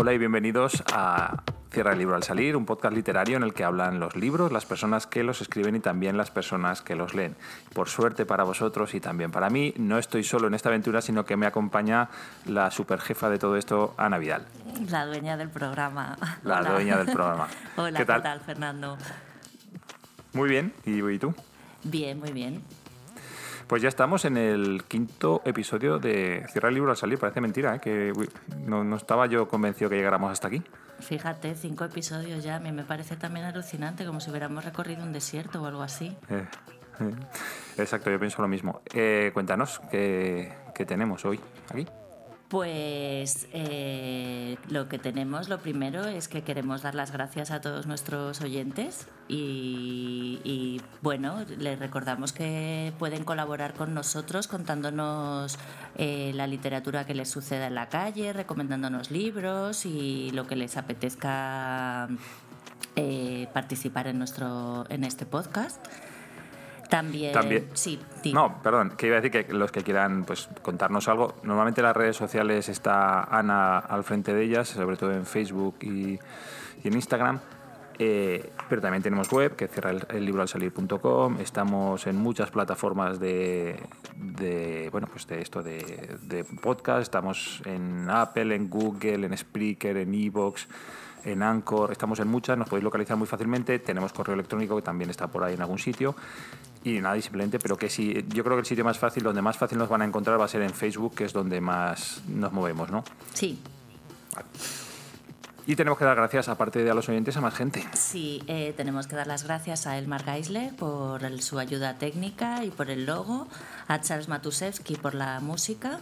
Hola y bienvenidos a Cierra el libro al salir, un podcast literario en el que hablan los libros, las personas que los escriben y también las personas que los leen. Por suerte para vosotros y también para mí, no estoy solo en esta aventura, sino que me acompaña la superjefa de todo esto, Ana Vidal. La dueña del programa. La Hola. dueña del programa. Hola, ¿Qué tal? Fernando? Muy bien, ¿y, y tú? Bien, muy bien. Pues ya estamos en el quinto episodio de Cierra el libro al salir. Parece mentira, ¿eh? que no, no estaba yo convencido que llegáramos hasta aquí. Fíjate, cinco episodios ya. A mí me parece también alucinante, como si hubiéramos recorrido un desierto o algo así. Eh, eh, Exacto, yo pienso lo mismo. Eh, cuéntanos, ¿qué, qué tenemos hoy aquí? Pues eh, lo que tenemos, lo primero es que queremos dar las gracias a todos nuestros oyentes y, bueno, les recordamos que pueden colaborar con nosotros contándonos eh, la literatura que les suceda en la calle, recomendándonos libros y lo que les apetezca eh, participar en, nuestro, en este podcast. También, También- sí, di. No, perdón, que iba a decir que los que quieran pues, contarnos algo, normalmente en las redes sociales está Ana al frente de ellas, sobre todo en Facebook y, y en Instagram. Eh, pero también tenemos web, que cierra el, el libro al salir.com. Estamos en muchas plataformas de, de, bueno, pues de esto de, de podcast. Estamos en Apple, en Google, en Spreaker, en Evox, en Anchor. Estamos en muchas, nos podéis localizar muy fácilmente. Tenemos correo electrónico que también está por ahí en algún sitio. Y nada, y simplemente, pero que sí, yo creo que el sitio más fácil, donde más fácil nos van a encontrar va a ser en Facebook, que es donde más nos movemos, ¿no? Sí, Y tenemos que dar gracias, aparte de a los oyentes, a más gente. Sí, eh, tenemos que dar las gracias a Elmar Geisler por el- su ayuda técnica y por el logo, a Charles Matusewski por la música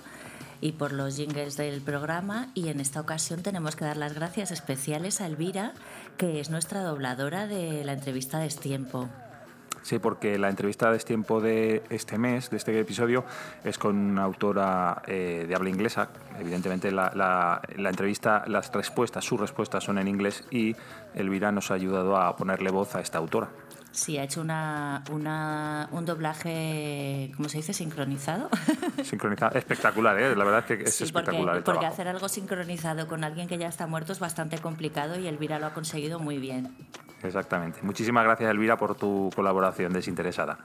y por los jingles del programa. Y en esta ocasión tenemos que dar las gracias especiales a Elvira, que es nuestra dobladora de la entrevista de Estiempo. Sí, porque la entrevista de tiempo de este mes, de este episodio, es con una autora eh, de habla inglesa. Evidentemente, la, la- la entrevista, las respuestas, sus respuestas son en inglés y Elvira nos ha ayudado a ponerle voz a esta autora. Sí, ha hecho una, una- un doblaje, ¿cómo se dice? Sincronizado. Sincronizada, espectacular, ¿eh? la verdad es que es Sí, espectacular porque, el porque hacer algo sincronizado con alguien que ya está muerto es bastante complicado y Elvira lo ha conseguido muy bien. Exactamente. Muchísimas gracias, Elvira, por tu colaboración desinteresada.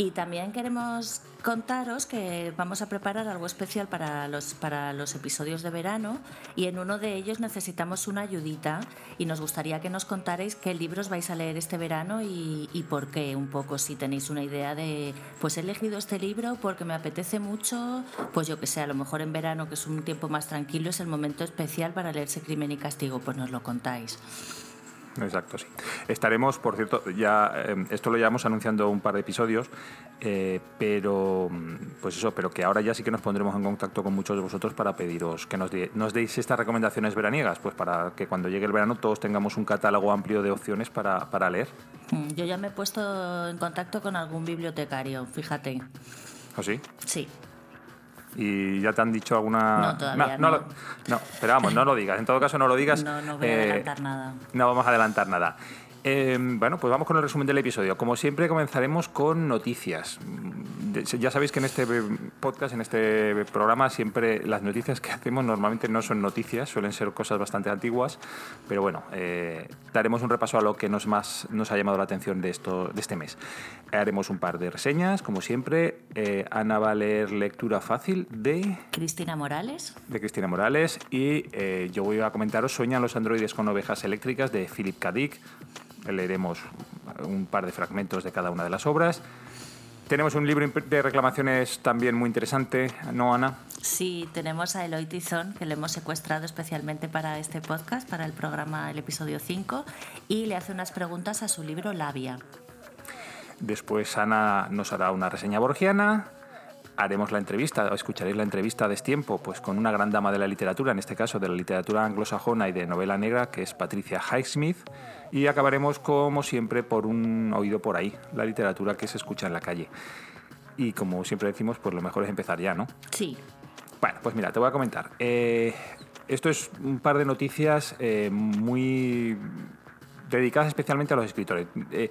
Y también queremos contaros que vamos a preparar algo especial para los, para los episodios de verano y en uno de ellos necesitamos una ayudita y nos gustaría que nos contarais qué libros vais a leer este verano y, y por qué un poco, si tenéis una idea de, pues he elegido este libro porque me apetece mucho, pues yo que sé, a lo mejor en verano que es un tiempo más tranquilo es el momento especial para leerse Crimen y Castigo, pues nos lo contáis. Exacto, sí. Estaremos, por cierto, ya eh, esto lo llevamos anunciando un par de episodios, eh, pero pues eso, pero que ahora ya sí que nos pondremos en contacto con muchos de vosotros para pediros que nos, de- nos deis estas recomendaciones veraniegas, pues para que cuando llegue el verano todos tengamos un catálogo amplio de opciones para, para leer. Mm, Yo ya me he puesto en contacto con algún bibliotecario, fíjate. ¿O sí? Sí. ¿Y ya te han dicho alguna...? No, todavía no. no. lo- no, pero vamos, no lo digas. En todo caso, no lo digas. No, no voy a Eh, adelantar nada. No vamos a adelantar nada. Eh, bueno, pues vamos con el resumen del episodio. Como siempre, comenzaremos con noticias. De- Ya sabéis que en este podcast, en este programa, siempre las noticias que hacemos normalmente no son noticias, suelen ser cosas bastante antiguas, pero bueno, eh, daremos un repaso a lo que nos más nos ha llamado la atención de, esto, de este mes. Haremos un par de reseñas, como siempre. Eh, Ana va a leer lectura fácil de Cristina Morales. de Cristina Morales y eh, yo voy a comentaros Sueñan los androides con ovejas eléctricas de Philip K. Dick. Leeremos un par de fragmentos de cada una de las obras. Tenemos un libro de reclamaciones también muy interesante, ¿no, Ana? Sí, tenemos a Eloy Tizón, que le hemos secuestrado especialmente para este podcast, para el programa, el episodio 5, y le hace unas preguntas a su libro Labia. Después Ana nos hará una reseña borgiana. Haremos la entrevista, o escucharéis la entrevista a destiempo, pues con una gran dama de la literatura, en este caso de la literatura anglosajona y de novela negra, que es Patricia Highsmith. Y acabaremos, como siempre, por un oído por ahí, la literatura que se escucha en la calle. Y como siempre decimos, pues lo mejor es empezar ya, ¿no? Sí, Bueno, pues mira, te voy a comentar. Eh, esto es un par de noticias eh, muy dedicadas especialmente a los escritores. Eh,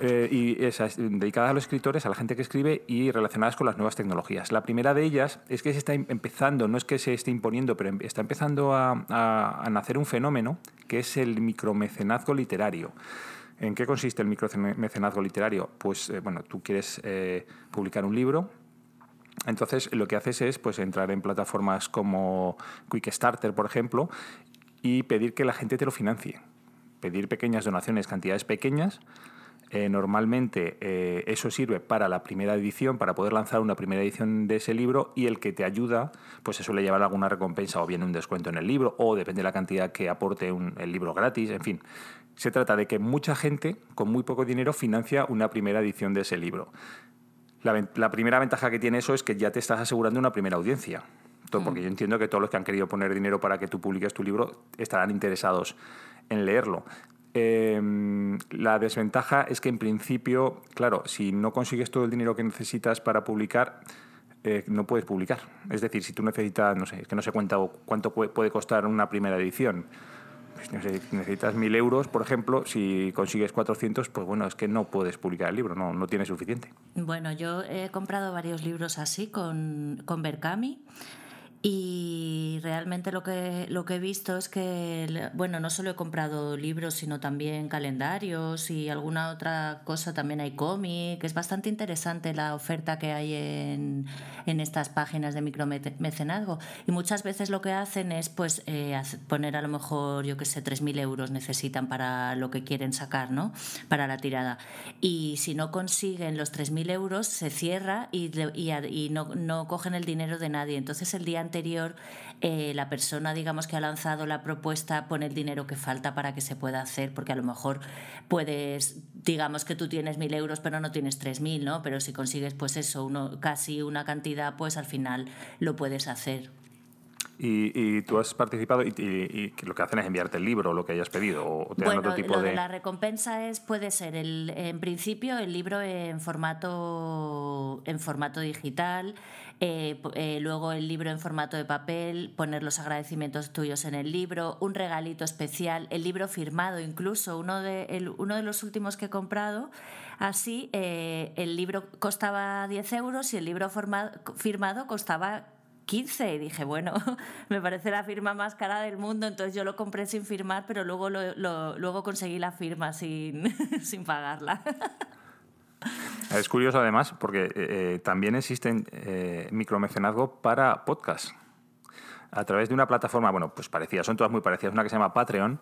eh, y dedicadas a los escritores, a la gente que escribe y relacionadas con las nuevas tecnologías. La primera de ellas es que se está em, empezando, no es que se esté imponiendo, pero em, está empezando a, a nacer un fenómeno que es el micromecenazgo literario. ¿En qué consiste el micromecenazgo literario? Pues, eh, bueno, tú quieres eh, publicar un libro, entonces lo que haces es pues, entrar en plataformas como Quickstarter, por ejemplo, y pedir que la gente te lo financie. Pedir pequeñas donaciones, cantidades pequeñas. Eh, normalmente eso sirve para la primera edición, para poder lanzar una primera edición de ese libro y el que te ayuda, pues se suele llevar alguna recompensa o bien un descuento en el libro o depende de la cantidad que aporte el libro gratis, en fin. Se trata de que mucha gente con muy poco dinero financia una primera edición de ese libro. La, primera ventaja que tiene eso es que ya te estás asegurando una primera audiencia. Todo, porque mm. yo entiendo que todos los que han querido poner dinero para que tú publiques tu libro estarán interesados en leerlo. Em, la desventaja es que en principio, claro, si no consigues todo el dinero que necesitas para publicar, eh, no puedes publicar. Es decir, si tú necesitas, no sé, es que no sé cuánto, cuánto puede costar una primera edición si necesitas mil euros, por ejemplo, si consigues 400, pues bueno, es que no puedes publicar el libro, no, no tienes suficiente. Bueno, yo he comprado varios libros así con, con Berkami y realmente lo que, lo que he visto es que, bueno, no solo he comprado libros, sino también calendarios y alguna otra cosa, también hay cómic. Es bastante interesante la oferta que hay en, en estas páginas de micromecenazgo. Y muchas veces lo que hacen es pues eh, poner a lo mejor, yo que sé, 3.000 euros necesitan para lo que quieren sacar, ¿no? Para la tirada. Y si no consiguen los 3.000 euros, se cierra y, y, y no, no cogen el dinero de nadie. Entonces el día anterior eh, la persona, digamos, que ha lanzado la propuesta pone el dinero que falta para que se pueda hacer, porque a lo mejor puedes, digamos que tú tienes mil euros pero no tienes tres mil, ¿no? Pero si consigues, pues eso, uno, casi una cantidad, pues al final lo puedes hacer. Y, tú has participado y, lo que hacen es enviarte el libro, lo que hayas pedido, o te bueno, otro tipo lo de... La recompensa es puede ser el, en principio el libro en formato en formato digital, eh, eh, luego el libro en formato de papel, poner los agradecimientos tuyos en el libro, un regalito especial, el libro firmado, incluso uno de uno de los últimos que he comprado. Así, eh, el libro costaba 10 euros y el libro firmado costaba 15 y dije, bueno, me parece la firma más cara del mundo, entonces yo lo compré sin firmar, pero luego, lo, luego conseguí la firma sin, sin pagarla. Es curioso además porque eh, eh, también existen eh, micromecenazgo para podcast a través de una plataforma, bueno, pues parecida, son todas muy parecidas, una que se llama Patreon.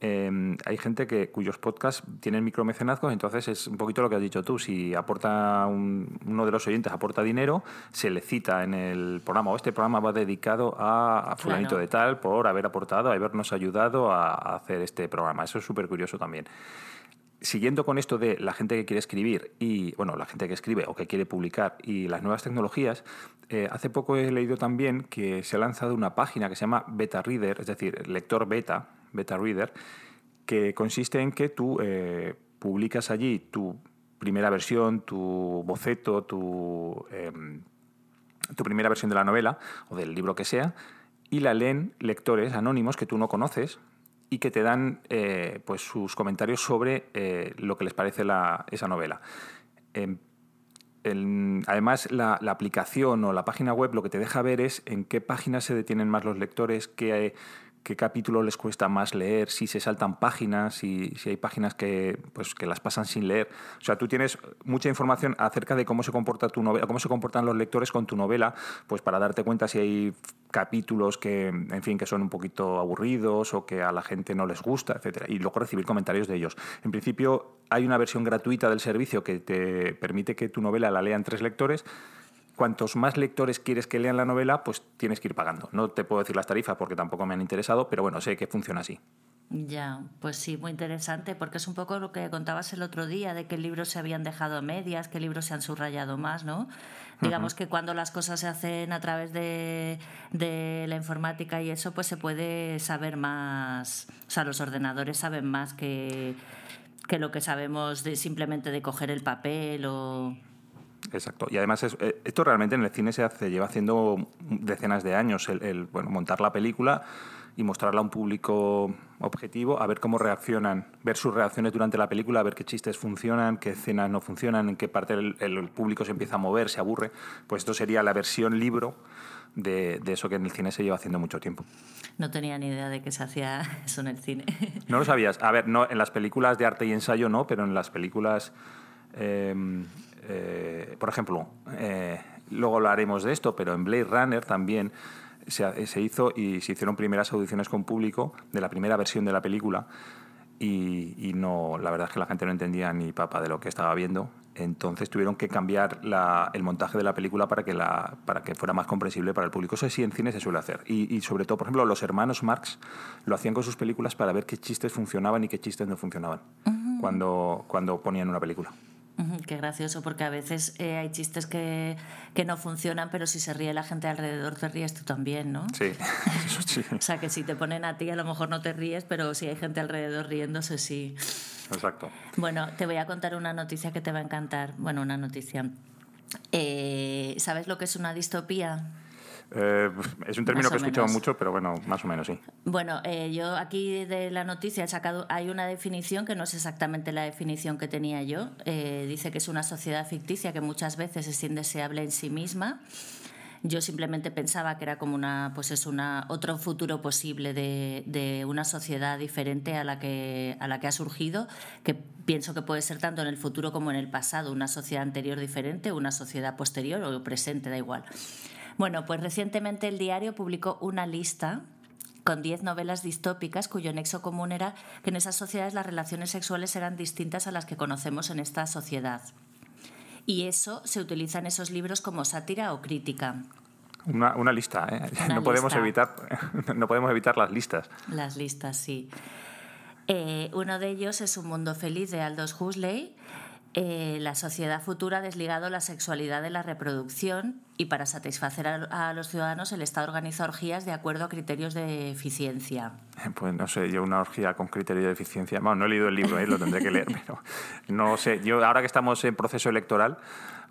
Em, hay gente que, cuyos podcasts tienen micromecenazgos, entonces es un poquito lo que has dicho tú. Si aporta uno de los oyentes aporta dinero, se le cita en el programa, o este programa va dedicado a, fulanito de tal por haber aportado, habernos ayudado a hacer este programa. Eso es súper curioso también siguiendo con esto de la gente que quiere escribir y, bueno, la gente que escribe o que quiere publicar y las nuevas tecnologías, eh, hace poco he leído también que se ha lanzado una página que se llama Beta Reader, es decir, lector beta, Beta Reader, que consiste en que tú eh, publicas allí tu primera versión, tu boceto, tu, em, tu primera versión de la novela o del libro que sea, y la leen lectores anónimos que tú no conoces y que te dan eh, pues sus comentarios sobre eh, lo que les parece esa novela. Em, además, la, aplicación o la página web lo que te deja ver es en qué páginas se detienen más los lectores, qué, qué capítulo les cuesta más leer, si se saltan páginas, si, si hay páginas que, pues, que las pasan sin leer. O sea, tú tienes mucha información acerca de cómo se comporta tu novela, cómo se comportan los lectores con tu novela, pues para darte cuenta si hay capítulos que, en fin, que son un poquito aburridos o que a la gente no les gusta, etcétera, y luego recibir comentarios de ellos. En principio, hay una versión gratuita del servicio que te permite que tu novela la lean tres lectores cuantos más lectores quieres que lean la novela, pues tienes que ir pagando. No te puedo decir las tarifas porque tampoco me han interesado, pero bueno, sé que funciona así. Ya, pues sí, muy interesante, porque es un poco lo que contabas el otro día, de que libros se habían dejado a medias, que libros se han subrayado más, ¿no? Digamos que cuando las cosas se hacen a través de, de, la informática y eso, pues se puede saber más, o sea, los ordenadores saben más que, que lo que sabemos de simplemente de coger el papel o... Exacto. Y además eh, esto realmente en el cine se hace, lleva haciendo decenas de años el, bueno, montar la película y mostrarla a un público objetivo, a ver cómo reaccionan, ver sus reacciones durante la película, a ver qué chistes funcionan, qué escenas no funcionan, en qué parte el, público se empieza a mover, se aburre. Pues esto sería la versión libro de, eso que en el cine se lleva haciendo mucho tiempo. No tenía ni idea de que se hacía eso en el cine. No lo sabías. A ver, no, en las películas de arte y ensayo no, pero en las películas, em, eh, por ejemplo, eh, luego hablaremos de esto, pero en Blade Runner también se, hizo y se hicieron primeras audiciones con público de la primera versión de la película y, no, la verdad es que la gente no entendía ni papa de lo que estaba viendo. Entonces tuvieron que cambiar el montaje de la película para que, la, para que fuera más comprensible para el público. Eso sí en cine se suele hacer. Y, y, sobre todo, por ejemplo, los hermanos Marx lo hacían con sus películas para ver qué chistes funcionaban y qué chistes no funcionaban cuando, cuando ponían una película. Qué gracioso, porque a veces eh, hay chistes que, que, no funcionan, pero si se ríe la gente alrededor, te ríes tú también, ¿no? Sí, sí. o sea, que si te ponen a ti, a lo mejor no te ríes, pero si hay gente alrededor riéndose, sí. Exacto. Bueno, te voy a contar una noticia que te va a encantar. Bueno, una noticia. Eh, ¿Sabes lo que es una distopía? Eh, es un término que he escuchado mucho, pero bueno, más o menos sí. Bueno, eh, yo aquí de la noticia he sacado, hay una definición que no es exactamente la definición que tenía yo. Eh, dice que es una sociedad ficticia que muchas veces es indeseable en sí misma. Yo simplemente pensaba que era como una, pues es una, otro futuro posible de, de, una sociedad diferente a la, que, a la que ha surgido, que pienso que puede ser tanto en el futuro como en el pasado, una sociedad anterior diferente, una sociedad posterior o presente, da igual. Bueno, pues recientemente el diario publicó una lista con 10 novelas distópicas cuyo nexo común era que en esas sociedades las relaciones sexuales eran distintas a las que conocemos en esta sociedad. Y eso se utiliza en esos libros como sátira o crítica. Una, lista, ¿eh? no, Podemos evitar, no podemos evitar las listas. Las listas, sí. Eh, uno de ellos es Un mundo feliz de Aldous Huxley, eh, la sociedad futura ha desligado la sexualidad de la reproducción y para satisfacer a, los ciudadanos el Estado organiza orgías de acuerdo a criterios de eficiencia. Pues no sé, yo una orgía con criterio de eficiencia, bueno, no he leído el libro, ¿eh? lo tendré que leer, pero no sé, yo ahora que estamos en proceso electoral,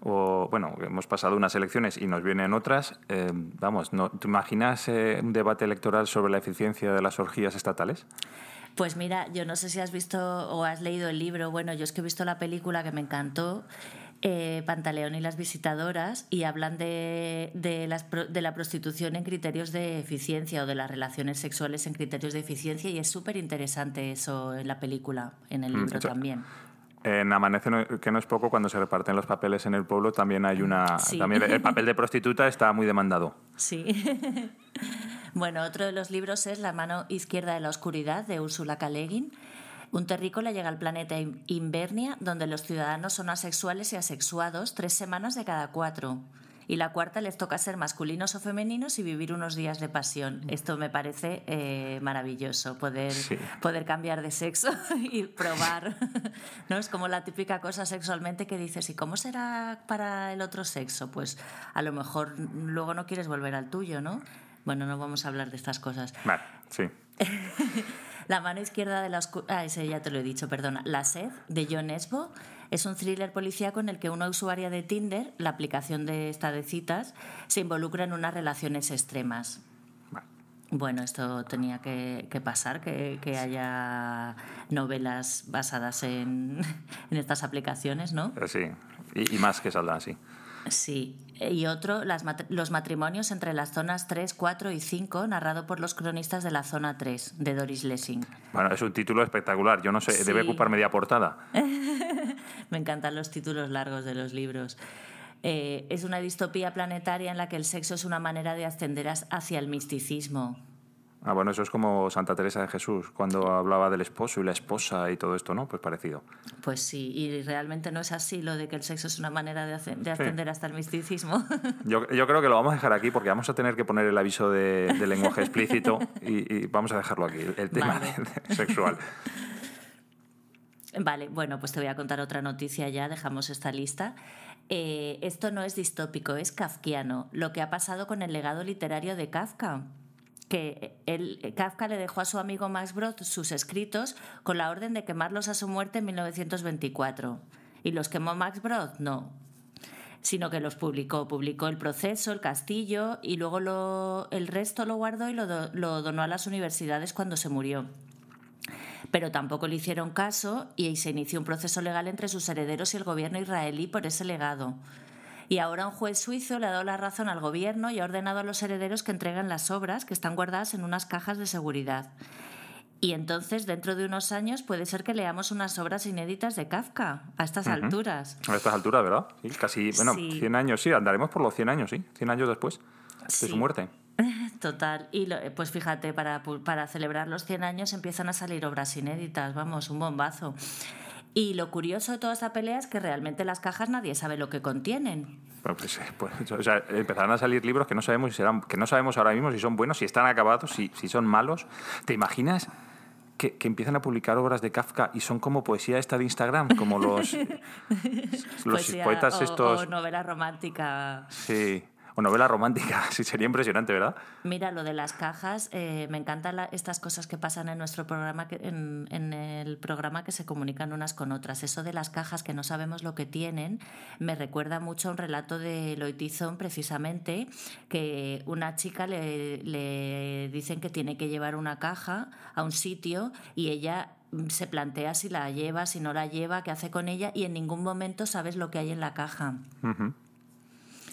o bueno, hemos pasado unas elecciones y nos vienen otras, eh, vamos, ¿no, ¿te imaginas un debate electoral sobre la eficiencia de las orgías estatales? Pues mira, yo no sé si has visto o has leído el libro, bueno, yo es que he visto la película que me encantó, eh, Pantaleón y las visitadoras, y hablan de, de, las, de la prostitución en criterios de eficiencia o de las relaciones sexuales en criterios de eficiencia, y es súper interesante eso en la película, en el mm, libro también. En Amanece, que no es poco, cuando se reparten los papeles en el pueblo, también hay una. También el papel de prostituta está muy demandado. Sí. bueno, otro de los libros es La mano izquierda de la oscuridad, de Úrsula K. Un terrícola llega al planeta Invernia, donde los ciudadanos son asexuales y asexuados tres semanas de cada cuatro y la cuarta les toca ser masculinos o femeninos y vivir unos días de pasión. Esto me parece eh, maravilloso, poder, poder cambiar de sexo y probar. ¿no? Es como la típica cosa sexualmente que dices, ¿y cómo será para el otro sexo? Pues a lo mejor luego no quieres volver al tuyo, ¿no? Bueno, no vamos a hablar de estas cosas. Vale, sí. la mano izquierda de la oscuridad. Ah, ese ya te lo he dicho, perdona. La sed, de John Esbo. Es un thriller policíaco en el que una usuaria de Tinder, la aplicación de esta de citas, se involucra en unas relaciones extremas. Bueno, esto tenía que, pasar, que, haya novelas basadas en, estas aplicaciones, ¿no? Eh, sí, y, y más que saldrán así. Sí, y otro, los matrimonios entre las zonas 3, 4 y 5, narrado por los cronistas de la zona 3, de Doris Lessing. Bueno, es un título espectacular. Yo no sé, debe ocupar media portada. Me encantan los títulos largos de los libros. Eh, es una distopía planetaria en la que el sexo es una manera de ascender hacia el misticismo. Ah, bueno, eso es como Santa Teresa de Jesús, cuando hablaba del esposo y la esposa y todo esto, ¿no? Pues parecido. Pues sí, y realmente no es así lo de que el sexo es una manera de, ascender hasta el misticismo. Yo, creo que lo vamos a dejar aquí porque vamos a tener que poner el aviso de, lenguaje explícito y, vamos a dejarlo aquí, el tema sexual. Vale, bueno, pues te voy a contar otra noticia ya, dejamos esta lista. Eh, esto no es distópico, es kafkiano, lo que ha pasado con el legado literario de Kafka que Kafka le dejó a su amigo Max Brod sus escritos con la orden de quemarlos a su muerte en 1924. ¿Y los quemó Max Brod? No. sino que los publicó. Publicó el proceso, el castillo y luego lo, el resto lo guardó y lo, lo donó a las universidades cuando se murió. Pero tampoco le hicieron caso y se inició un proceso legal entre sus herederos y el gobierno israelí por ese legado. Y ahora un juez suizo le ha dado la razón al gobierno y ha ordenado a los herederos que entreguen las obras que están guardadas en unas cajas de seguridad. Y entonces, dentro de unos años, puede ser que leamos unas obras inéditas de Kafka a estas alturas. A estas alturas, ¿verdad? Sí, casi, bueno, 100 años, sí, andaremos por los 100 años, sí, 100 años después de su muerte. Total. Y pues fíjate, para, para celebrar los 100 años empiezan a salir obras inéditas, vamos, un bombazo. Y lo curioso de toda esta pelea es que realmente las cajas nadie sabe lo que contienen. Pues, pues, o sea, empezarán a salir libros que no sabemos si serán, que no sabemos ahora mismo si son buenos, si están acabados, si, si son malos. ¿Te imaginas que, empiezan a publicar obras de Kafka y son como poesía esta de Instagram, como los, los poetas estos. O novela romántica. Sí novela romántica, sí, sería impresionante, ¿verdad? Mira, lo de las cajas, eh, me encantan estas cosas que pasan en nuestro programa, en, en, el programa que se comunican unas con otras. Eso de las cajas que no sabemos lo que tienen, me recuerda mucho a un relato de Loitizón, precisamente, que una chica le, le dicen que tiene que llevar una caja a un sitio y ella se plantea si la lleva, si no la lleva, qué hace con ella y en ningún momento sabes lo que hay en la caja.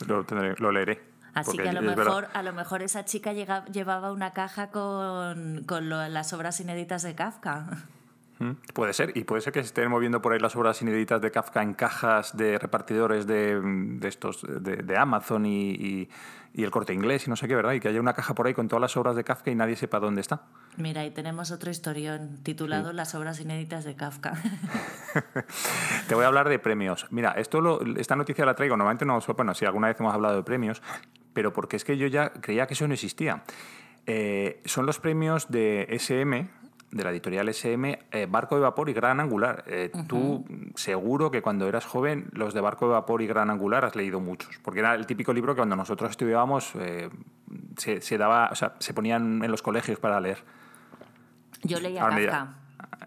Lo, leeré. Así que a lo, mejor, a lo mejor esa chica llevaba una caja con, con las obras inéditas de Kafka. Mm, puede ser, y puede ser que se estén moviendo por ahí las obras inéditas de Kafka en cajas de repartidores de, de estos de, Amazon y, y, el corte inglés y no sé qué, ¿verdad? Y que haya una caja por ahí con todas las obras de Kafka y nadie sepa dónde está. Mira, ahí tenemos otro historión titulado Las obras inéditas de Kafka. Te voy a hablar de premios. Mira, esto lo, esta noticia la traigo, normalmente no, bueno, si alguna vez hemos hablado de premios, pero porque es que yo ya creía que eso no existía. Eh, son los premios de SM, de la editorial SM, eh, Barco de Vapor y Gran Angular. Eh, tú seguro que cuando eras joven los de Barco de Vapor y Gran Angular has leído muchos, porque era el típico libro que cuando nosotros estudiábamos se, se, daba, o sea, se ponían en los colegios para leer. Yo leía Kafka.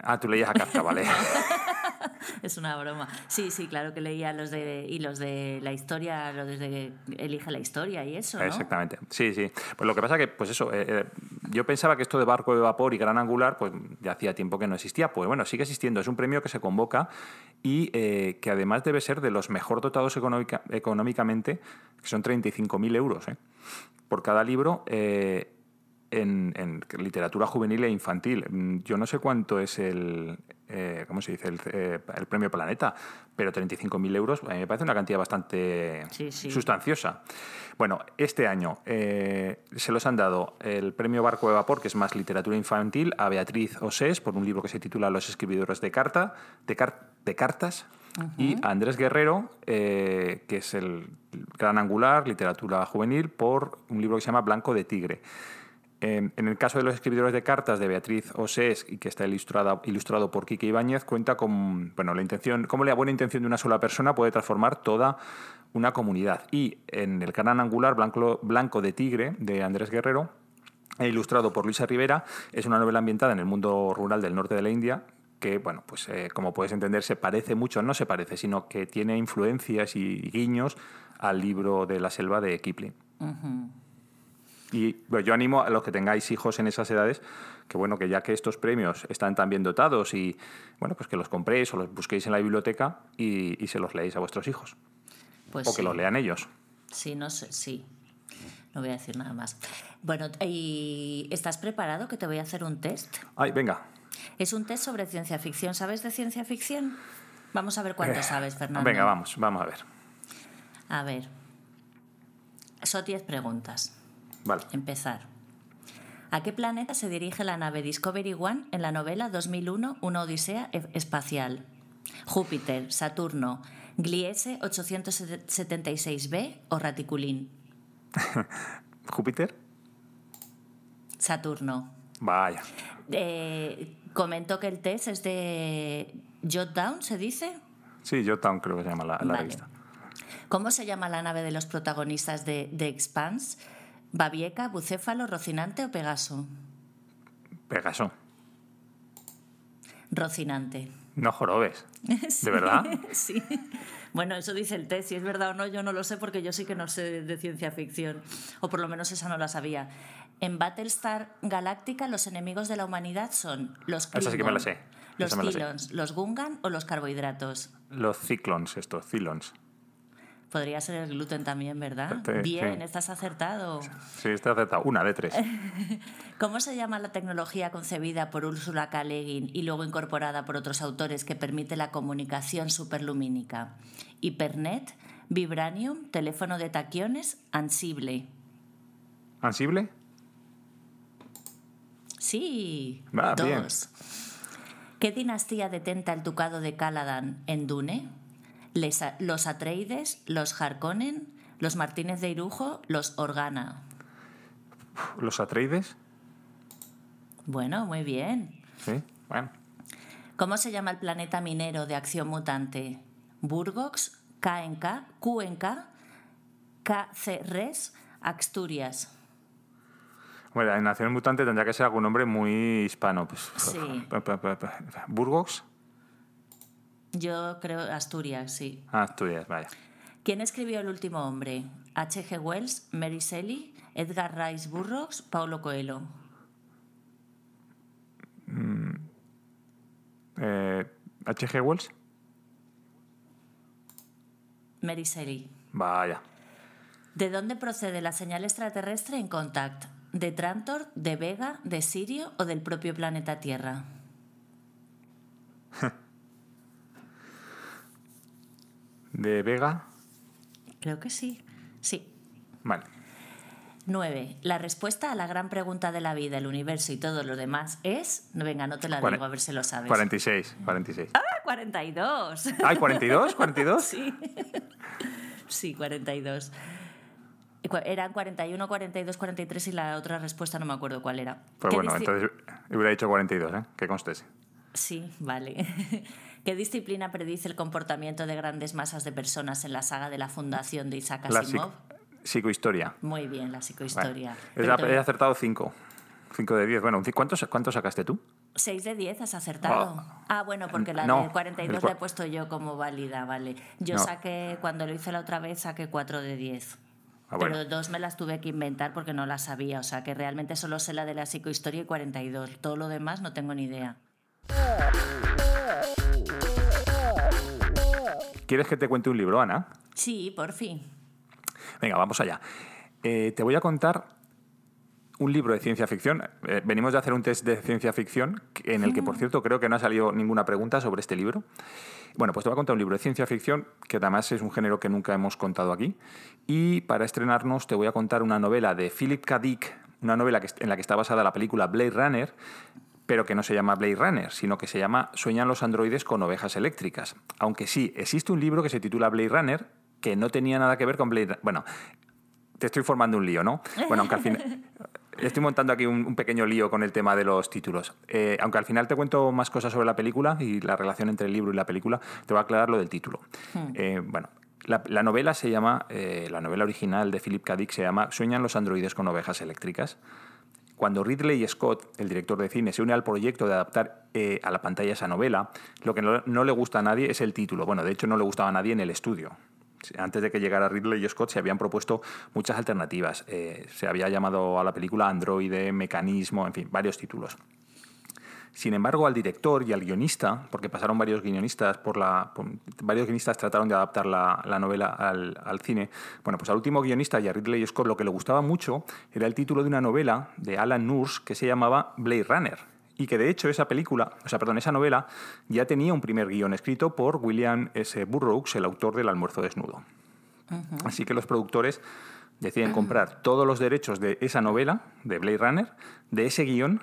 Ah, tú leías a Kafka, vale. es una broma. Sí, sí, claro que leía los de y los de la historia, los de elige la historia y eso. Exactamente. Sí, sí. Pues lo que pasa que, pues eso, eh, eh, yo pensaba que esto de barco de vapor y gran angular, pues ya hacía tiempo que no existía. Pues bueno, sigue existiendo. Es un premio que se convoca y eh, que además debe ser de los mejor dotados económicamente, que son 35.000 euros por cada libro en, literatura juvenil e infantil. Yo no sé cuánto es el, eh, ¿cómo se dice? El, eh, premio Planeta, pero 35.000 euros a mí me parece una cantidad bastante sustanciosa. Bueno, este año eh, se los han dado el premio Barco de Vapor, que es más literatura infantil, a Beatriz Osés por un libro que se titula Los escribidores de, carta, de, de cartas, y a Andrés Guerrero, que es el gran angular, literatura juvenil, por un libro que se llama Blanco de Tigre. En, el caso de los escribidores de cartas de Beatriz Osés, y que está ilustrado, ilustrado por Quique Ibáñez, cuenta con bueno, la intención, cómo la buena intención de una sola persona puede transformar toda una comunidad. Y en el canal angular Blanco, Blanco de Tigre, de Andrés Guerrero, e ilustrado por Luisa Rivera, es una novela ambientada en el mundo rural del norte de la India, que, bueno, pues eh, como puedes entender, se parece mucho, no se parece, sino que tiene influencias y guiños al libro de la selva de Kipling. Y pues, yo animo a los que tengáis hijos en esas edades que bueno, que ya que estos premios están tan bien dotados y bueno, pues que los compréis o los busquéis en la biblioteca y, se los leéis a vuestros hijos. Pues o que los lean ellos. Sí, no sé, sí. No voy a decir nada más. Bueno, ¿y estás preparado que te voy a hacer un test? Ay, venga. Es un test sobre ciencia ficción. ¿Sabes de ciencia ficción? Vamos a ver cuánto eh, sabes, Fernando. Venga, vamos, vamos a ver. A ver. Son 10 preguntas. Empezar. ¿A qué planeta se dirige la nave Discovery One en la novela 2001 Una Odisea e-, Espacial? Júpiter, Saturno, Gliese 876b o Raticulín. ¿Júpiter? Saturno. Vaya. Eh, comento que el test es de Jotdown, ¿se dice? Sí, Jotdown creo que se llama la, revista. ¿Cómo se llama la nave de los protagonistas de The Expanse? ¿Babieca, bucéfalo, rocinante o pegaso? Pegaso. Rocinante. No jorobes. ¿De verdad? sí. Bueno, eso dice el test, si es verdad o no, yo no lo sé porque yo sí que no sé de ciencia ficción, o por lo menos esa no la sabía. En Battlestar Galáctica los enemigos de la humanidad son los Esa sí que me la sé. los. Cylons, los Gungan o los carbohidratos. Los ciclons, estos, cylons. Podría ser el gluten también, ¿verdad? Sí, Bien, sí. estás acertado. Sí, está acertado. Una de tres. ¿Cómo se llama la tecnología concebida por Ursula K. Le Guin y luego incorporada por otros autores que permite la comunicación superlumínica? Hipernet, Vibranium, teléfono de taquiones, Ansible. ¿Ansible? Sí, bien. dos. ¿Qué dinastía detenta el ducado de Caladan en Dune? Les- los Atreides, los Harkonnen, los Martínez de Irujo, los Organa. ¿Los Atreides? Bueno, muy bien. Sí, bueno. ¿Cómo se llama el planeta minero de acción mutante? Burgox, KNK, QNK, KC-RES, Asturias. Bueno, en Nación Mutante tendría que ser algún nombre muy hispano. Pues, Sí. ¿Burgos? Yo creo Asturias, sí. Ah, Asturias, vaya. ¿Quién escribió El último hombre? H.G. Wells, Mary Shelley, Edgar Rice Burroughs, Paulo Coelho. Eh, ¿H.G. Wells? Mary Shelley. Vaya. ¿De dónde procede la señal extraterrestre en Contact? ¿De Trantor, de Vega, de Sirio o del propio planeta Tierra? ¿De Vega? Creo que sí. Sí. Vale. 9. La respuesta a la gran pregunta de la vida, el universo y todo lo demás es. No, venga, no te la digo, a ver si lo sabes. 46, 46. ¡Ah, 42! ¿Ay, 42? ¿42? Sí. Sí, 42. Cu- Eran 41, 42, 43 y la otra respuesta no me acuerdo cuál era. Pues ¿Qué bueno, disci- entonces hubiera dicho 42, ¿eh? Que constes. Sí, vale. ¿Qué disciplina predice el comportamiento de grandes masas de personas en la saga de la fundación de Isaac La Asimov? psico- psicohistoria. Muy bien, la psicohistoria. He- acertado 5. 5 de 10. Bueno, ¿cuántos, ¿cuántos sacaste tú? 6 de 10 has acertado. Oh. Ah, bueno, porque la No, de 42 el cua- la he puesto yo como válida, vale. Yo No. saqué, cuando lo hice la otra vez, saqué 4 de 10. Ah, bueno. Pero dos me las tuve que inventar porque no las sabía. O sea, que realmente solo sé la de la psicohistoria y 42. Todo lo demás no tengo ni idea. ¿Quieres que te cuente un libro, Ana? Sí, por fin. Venga, vamos allá. Eh, te voy a contar un libro de ciencia ficción. Eh, venimos de hacer un test de ciencia ficción en el que, por cierto, creo que no ha salido ninguna pregunta sobre este libro. Bueno, pues te voy a contar un libro de ciencia ficción que además es un género que nunca hemos contado aquí. Y para estrenarnos te voy a contar una novela de Philip K. Dick, una novela que, en la que está basada la película Blade Runner, pero que no se llama Blade Runner, sino que se llama Sueñan los androides con ovejas eléctricas. Aunque sí, existe un libro que se titula Blade Runner, que no tenía nada que ver con Blade Bueno, te estoy formando un lío, ¿no? Bueno, aunque al final... Estoy montando aquí un, un pequeño lío con el tema de los títulos. Eh, aunque al final te cuento más cosas sobre la película y la relación entre el libro y la película, te voy a aclarar lo del título. Eh, bueno, la, la novela se llama, eh, la novela original de Philip K. Dick se llama Sueñan los androides con ovejas eléctricas. Cuando Ridley Scott, el director de cine, se une al proyecto de adaptar eh, a la pantalla esa novela, lo que no, le gusta a nadie es el título. Bueno, de hecho no le gustaba a nadie en el estudio. Antes de que llegara Ridley Scott se habían propuesto muchas alternativas. Eh, se había llamado a la película Androide, Mecanismo, en fin, varios títulos. Sin embargo, al director y al guionista, porque pasaron varios guionistas por la. por- varios guionistas trataron de adaptar la, la novela al, al cine. Bueno, pues al último guionista y a Ridley Scott lo que le gustaba mucho era el título de una novela de Alan Nurse que se llamaba Blade Runner. Y que de hecho esa película, o sea, perdón, esa novela ya tenía un primer guion escrito por William S. Burroughs, el autor del Almuerzo Desnudo. Así que los productores deciden comprar todos los derechos de esa novela, de Blade Runner, de ese guion,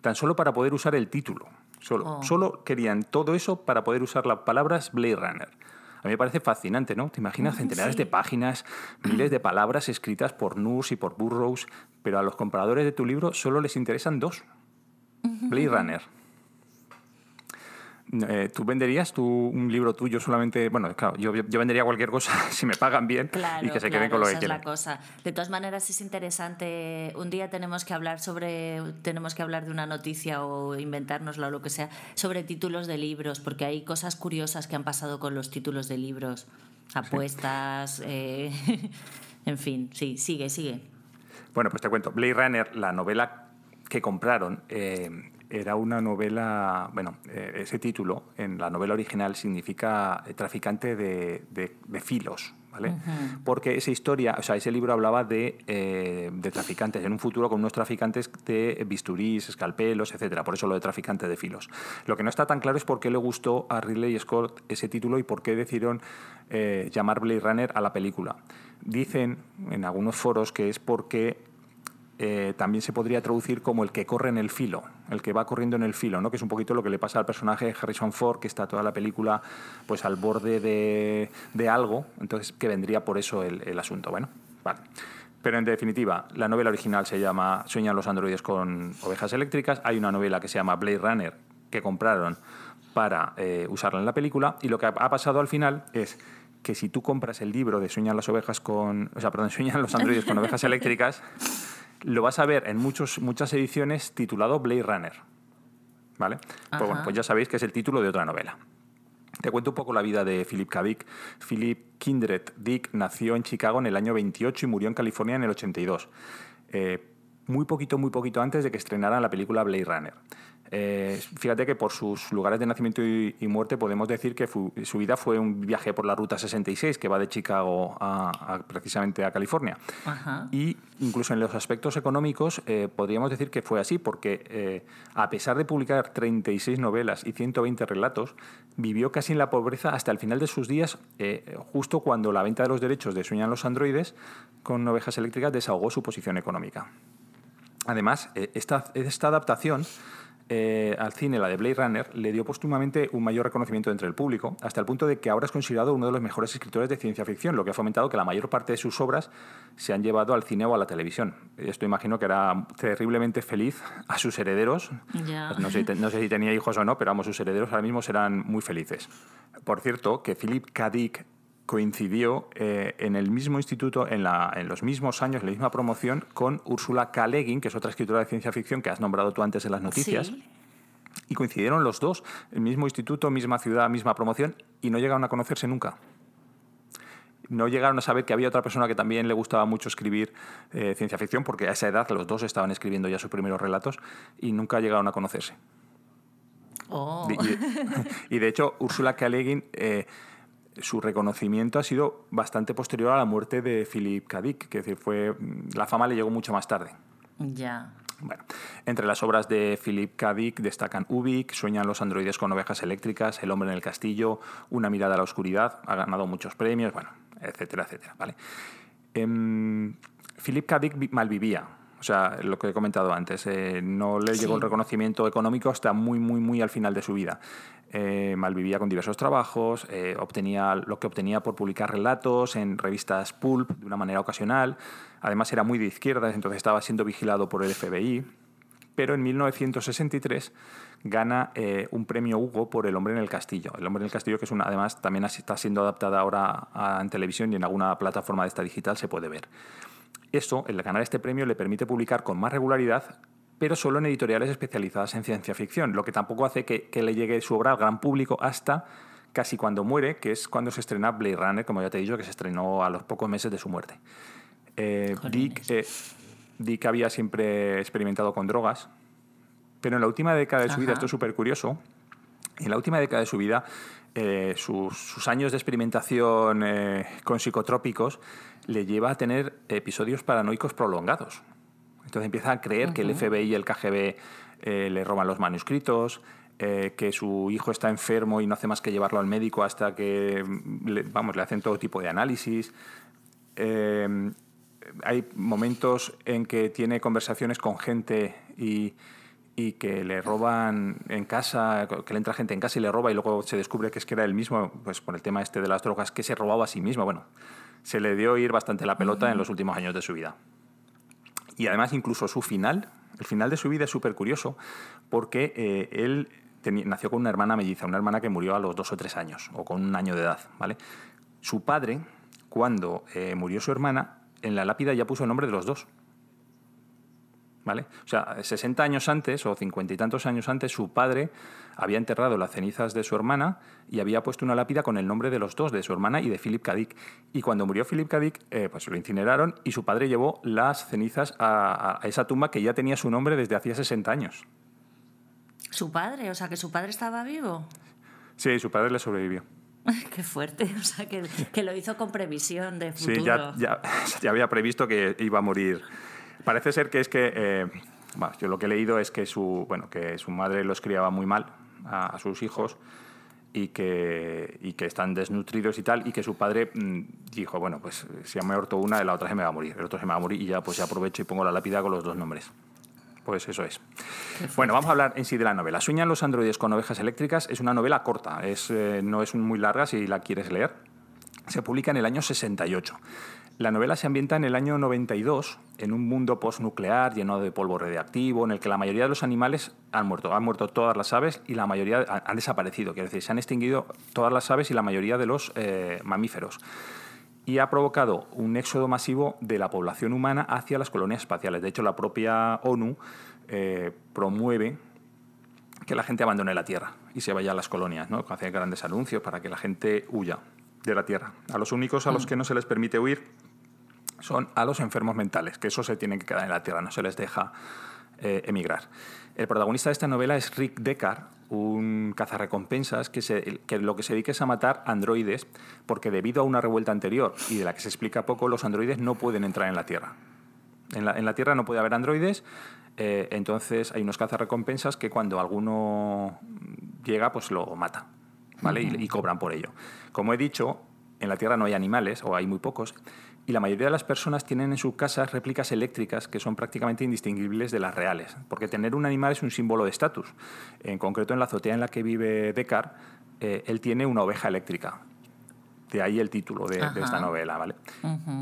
tan solo para poder usar el título. Solo, Oh. solo querían todo eso para poder usar las palabras Blade Runner. A mí me parece fascinante, ¿no? Te imaginas centenares Sí. de páginas, miles de palabras escritas por Nurse y por Burroughs, pero a los compradores de tu libro solo les interesan dos. Blade Runner. Eh, ¿Tú venderías tú un libro tuyo solamente? Bueno, claro, yo, yo vendería cualquier cosa si me pagan bien y que se queden con lo que quieren. Es la cosa. De todas maneras es interesante. Un día tenemos que hablar sobre, tenemos que hablar de una noticia o inventárnosla o lo que sea sobre títulos de libros, porque hay cosas curiosas que han pasado con los títulos de libros, apuestas, eh, en fin, sí, sigue, sigue. Bueno, pues te cuento. Blade Runner, la novela que compraron. Eh, era una novela, bueno, eh, ese título en la novela original significa eh, traficante de, de, filos, ¿vale? Porque esa historia, o sea, ese libro hablaba de, eh, de, traficantes, en un futuro con unos traficantes de bisturís, escalpelos, etcétera, por eso lo de traficante de filos. Lo que no está tan claro es por qué le gustó a Ridley Scott ese título y por qué decidieron llamar Blade Runner a la película. Dicen en algunos foros que es porque eh, también se podría traducir como el que corre en el filo, el que va corriendo en el filo, ¿no? que es un poquito lo que le pasa al personaje de Harrison Ford, que está toda la película pues al borde de, algo, entonces que vendría por eso el, el, asunto. Bueno, vale. Pero en definitiva, la novela original se llama Sueñan los androides con ovejas eléctricas, hay una novela que se llama Blade Runner que compraron para eh, usarla en la película y lo que ha pasado al final es que si tú compras el libro de Sueñan las ovejas con, o sea, perdón, Sueñan los androides con ovejas eléctricas lo vas a ver en muchos, muchas ediciones titulado Blade Runner. ¿Vale? Pues, bueno, pues ya sabéis que es el título de otra novela. Te cuento un poco la vida de Philip K. Dick. Philip Kindred Dick nació en Chicago en el año 28 y murió en California en el 82. Eh, muy poquito, muy poquito antes de que estrenaran la película Blade Runner. Eh, fíjate que por sus lugares de nacimiento y, muerte podemos decir que su vida fue un viaje por la Ruta 66 que va de Chicago a, precisamente a California. Y incluso en los aspectos económicos eh, podríamos decir que fue así porque eh, a pesar de publicar 36 novelas y 120 relatos, vivió casi en la pobreza hasta el final de sus días, justo cuando la venta de los derechos de Sueñan los androides con ovejas eléctricas desahogó su posición económica. Además, esta, esta adaptación eh, al cine, la de Blade Runner, le dio póstumamente un mayor reconocimiento entre el público, hasta el punto de que ahora es considerado uno de los mejores escritores de ciencia ficción, lo que ha fomentado que la mayor parte de sus obras se han llevado al cine o a la televisión. Esto imagino que era terriblemente feliz a sus herederos. No, sé, no, sé, si tenía hijos o no, pero vamos, sus herederos ahora mismo serán muy felices. Por cierto, que Philip K. Dick coincidió eh, en el mismo instituto, en, la, en, los mismos años, en la misma promoción, con Úrsula K. Leguin, que es otra escritora de ciencia ficción que has nombrado tú antes en las noticias. Y coincidieron los dos, el mismo instituto, misma ciudad, misma promoción, y no llegaron a conocerse nunca. No llegaron a saber que había otra persona que también le gustaba mucho escribir eh, ciencia ficción, porque a esa edad los dos estaban escribiendo ya sus primeros relatos y nunca llegaron a conocerse. Oh. Y, de hecho, Úrsula K. Leguin eh, su reconocimiento ha sido bastante posterior a la muerte de Philip K. Dick, que decir, fue, la fama le llegó mucho más tarde. Ya. Bueno, entre las obras de Philip K. Dick destacan Ubik, Sueñan los androides con ovejas eléctricas, El hombre en el castillo, Una mirada a la oscuridad, ha ganado muchos premios, bueno, etcétera, etcétera. ¿vale? Em, Philip K. Dick malvivía, o sea, lo que he comentado antes, eh, no le llegó el reconocimiento económico hasta muy, muy, muy al final de su vida. Eh, malvivía con diversos trabajos, eh, obtenía lo que obtenía por publicar relatos en revistas pulp de una manera ocasional. Además era muy de izquierdas, entonces estaba siendo vigilado por el FBI. Pero en 1963 gana eh, un premio Hugo por El hombre en el castillo. El hombre en el castillo que es una, además también está siendo adaptada ahora en televisión y en alguna plataforma de esta digital se puede ver. Esto, el ganar este premio, le permite publicar con más regularidad pero solo en editoriales especializadas en ciencia ficción, lo que tampoco hace que, le llegue su obra al gran público hasta casi cuando muere, que es cuando se estrena Blade Runner, como ya te he dicho, que se estrenó a los pocos meses de su muerte. Eh, eh, Dick, había siempre experimentado con drogas, pero en la última década de su vida, esto es súper curioso, en la última década de su vida, eh, sus, años de experimentación con psicotrópicos le lleva a tener episodios paranoicos prolongados. Entonces empieza a creer que el FBI y el KGB eh, le roban los manuscritos, eh, que su hijo está enfermo y no hace más que llevarlo al médico hasta que le, vamos, le hacen todo tipo de análisis. Eh, hay momentos en que tiene conversaciones con gente y, y, que le roban en casa, que le entra gente en casa y le roba y luego se descubre que es que era el mismo, pues por el tema este de las drogas, que se robaba a sí mismo. Bueno, se le dio ir bastante la pelota en los últimos años de su vida. Y además incluso su final, el final de su vida es súper curioso porque eh, él nació con una hermana melliza, una hermana que murió a los dos o tres años, o con un año de edad, ¿vale? Su padre, cuando eh, murió su hermana, en la lápida ya puso el nombre de los dos. ¿Vale? O sea, 60 años antes o 50 y tantos años antes, su padre había enterrado las cenizas de su hermana y había puesto una lápida con el nombre de los dos, de su hermana y de Philip K. Y cuando murió Philip K. Eh, pues lo incineraron y su padre llevó las cenizas a, esa tumba que ya tenía su nombre desde hacía 60 años. ¿Su padre? O sea, que su padre estaba vivo. Sí, su padre le sobrevivió. Qué fuerte, o sea, que, lo hizo con previsión de futuro. Sí, ya, ya, había previsto que iba a morir. Parece ser que es que, eh, yo lo que he leído es que su, bueno, que su madre los criaba muy mal a, sus hijos y que, y que están desnutridos y tal, y que su padre mm, dijo, bueno, pues si me muerto una, la otra se me va a morir, el otro se me va a morir y ya pues ya aprovecho y pongo la lápida con los dos nombres. Pues eso es. Bueno, vamos a hablar en sí de la novela. Sueñan los androides con ovejas eléctricas es una novela corta, es, eh, no es muy larga si la quieres leer. Se publica en el año 68. La novela se ambienta en el año 92, en un mundo postnuclear lleno de polvo radiactivo, en el que la mayoría de los animales han muerto. Han muerto todas las aves y la mayoría han desaparecido. Quiere decir, se han extinguido todas las aves y la mayoría de los eh, mamíferos. Y ha provocado un éxodo masivo de la población humana hacia las colonias espaciales. De hecho, la propia ONU eh, promueve que la gente abandone la Tierra y se vaya a las colonias, ¿no? Hace grandes anuncios para que la gente huya de la Tierra. A los únicos a los mm. que no se les permite huir son a los enfermos mentales, que eso se tienen que quedar en la Tierra, no se les deja eh, emigrar. El protagonista de esta novela es Rick Deckard, un cazarrecompensas que, se, que lo que se dedica es a matar androides, porque debido a una revuelta anterior y de la que se explica poco, los androides no pueden entrar en la Tierra. En la, en la Tierra no puede haber androides, eh, entonces hay unos cazarrecompensas que cuando alguno llega, pues lo mata, ¿vale? y, y cobran por ello. Como he dicho, en la Tierra no hay animales, o hay muy pocos, y la mayoría de las personas tienen en sus casas réplicas eléctricas que son prácticamente indistinguibles de las reales, porque tener un animal es un símbolo de estatus. En concreto, en la azotea en la que vive Descartes, eh, él tiene una oveja eléctrica. De ahí el título de, esta novela, ¿vale?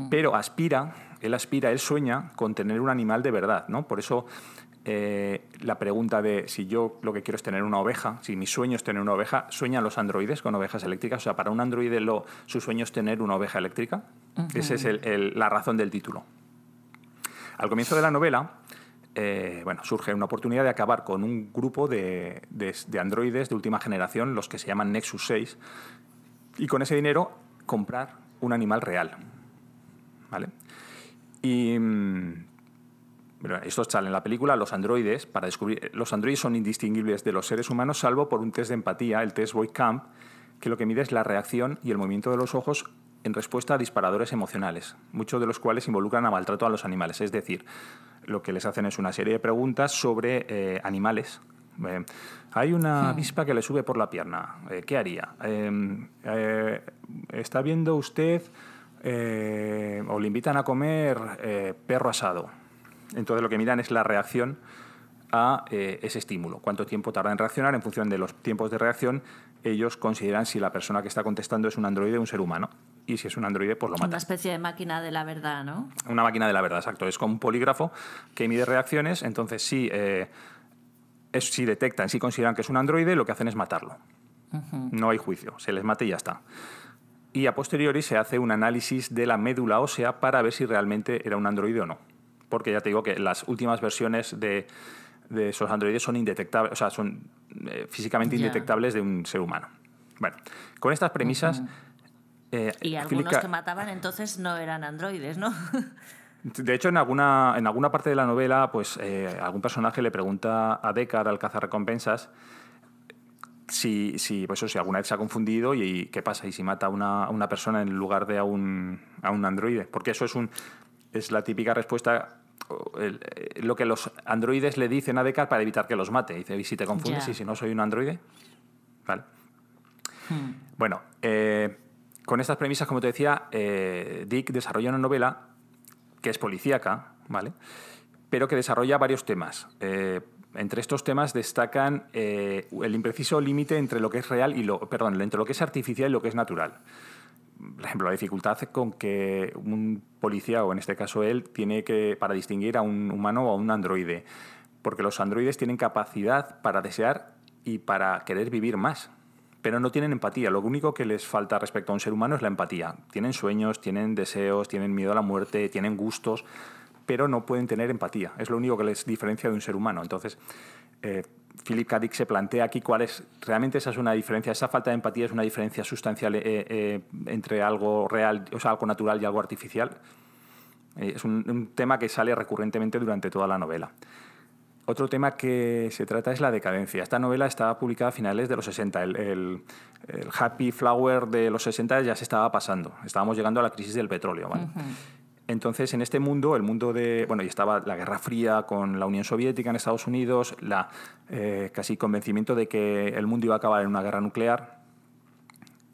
Pero aspira, él aspira, él sueña con tener un animal de verdad, ¿no? Por eso eh, la pregunta de si yo lo que quiero es tener una oveja, si mi sueño es tener una oveja, ¿sueñan los androides con ovejas eléctricas? O sea, para un androide lo, su sueño es tener una oveja eléctrica. Esa es la razón del título. Al comienzo de la novela, eh, bueno, surge una oportunidad de acabar con un grupo de, de, androides de última generación, los que se llaman Nexus 6, y con ese dinero comprar un animal real. ¿Vale? Y mm, esto sale en la película, los androides, para descubrir, los androides son indistinguibles de los seres humanos salvo por un test de empatía, el test Camp, que lo que mide es la reacción y el movimiento de los ojos en respuesta a disparadores emocionales, muchos de los cuales involucran a maltrato a los animales. Es decir, lo que les hacen es una serie de preguntas sobre eh, animales. Eh, hay una avispa que le sube por la pierna. Eh, ¿Qué haría? ¿Está viendo usted o le invitan a comer perro asado? Entonces lo que miran es la reacción a eh, ese estímulo. Cuánto tiempo tarda en reaccionar. En función de los tiempos de reacción, ellos consideran si la persona que está contestando es un androide o un ser humano. Y si es un androide, pues lo matan. Una especie de máquina de la verdad, ¿no? Una máquina de la verdad, exacto. Es como un polígrafo que mide reacciones. Entonces, si, eh, si detectan, si consideran que es un androide, lo que hacen es matarlo. No hay juicio. Se les mata y ya está. Y a posteriori se hace un análisis de la médula ósea para ver si realmente era un androide o no porque ya te digo que las últimas versiones de, esos androides son indetectables, o sea, son eh, físicamente indetectables de un ser humano. Bueno, con estas premisas... Eh, y algunos que mataban entonces no eran androides, ¿no? De hecho, en alguna, en alguna parte de la novela, pues eh, algún personaje le pregunta a Deckard, al cazarrecompensas, si, si, pues si alguna vez se ha confundido y, qué pasa y si mata a una, una, persona en lugar de a un, a un androide. Porque eso es un es la típica respuesta eh, lo que los androides le dicen a Deckard para evitar que los mate. Dice, ¿y si te confundes y si no soy un androide? Vale. Hmm. Bueno, eh, con estas premisas, como te decía, eh, Dick desarrolla una novela que es policíaca, ¿vale? Pero que desarrolla varios temas. entre estos temas destacan el impreciso límite entre lo que es real y lo, perdón, entre lo que es artificial y lo que es natural por ejemplo, la dificultad con que un policía, o en este caso él, tiene que, para distinguir a un humano o a un androide. Porque los androides tienen capacidad para desear y para querer vivir más. Pero no tienen empatía. Lo único que les falta respecto a un ser humano es la empatía. Tienen sueños, tienen deseos, tienen miedo a la muerte, tienen gustos, pero no pueden tener empatía. Es lo único que les diferencia de un ser humano. Entonces, eh, Philip K. Se plantea aquí cuál es, realmente esa es una diferencia, esa falta de empatía es una diferencia sustancial eh, eh, entre algo real, o sea, algo natural y algo artificial. es un, tema que sale recurrentemente durante toda la novela. Otro tema que se trata es la decadencia. Esta novela estaba publicada a finales de los 60. El, Happy Flower de los 60 ya se estaba pasando. Estábamos llegando a la crisis del petróleo. Entonces, en este mundo, el mundo de. Bueno, y estaba la Guerra Fría con la Unión Soviética en Estados Unidos, la eh, casi convencimiento de que el mundo iba a acabar en una guerra nuclear.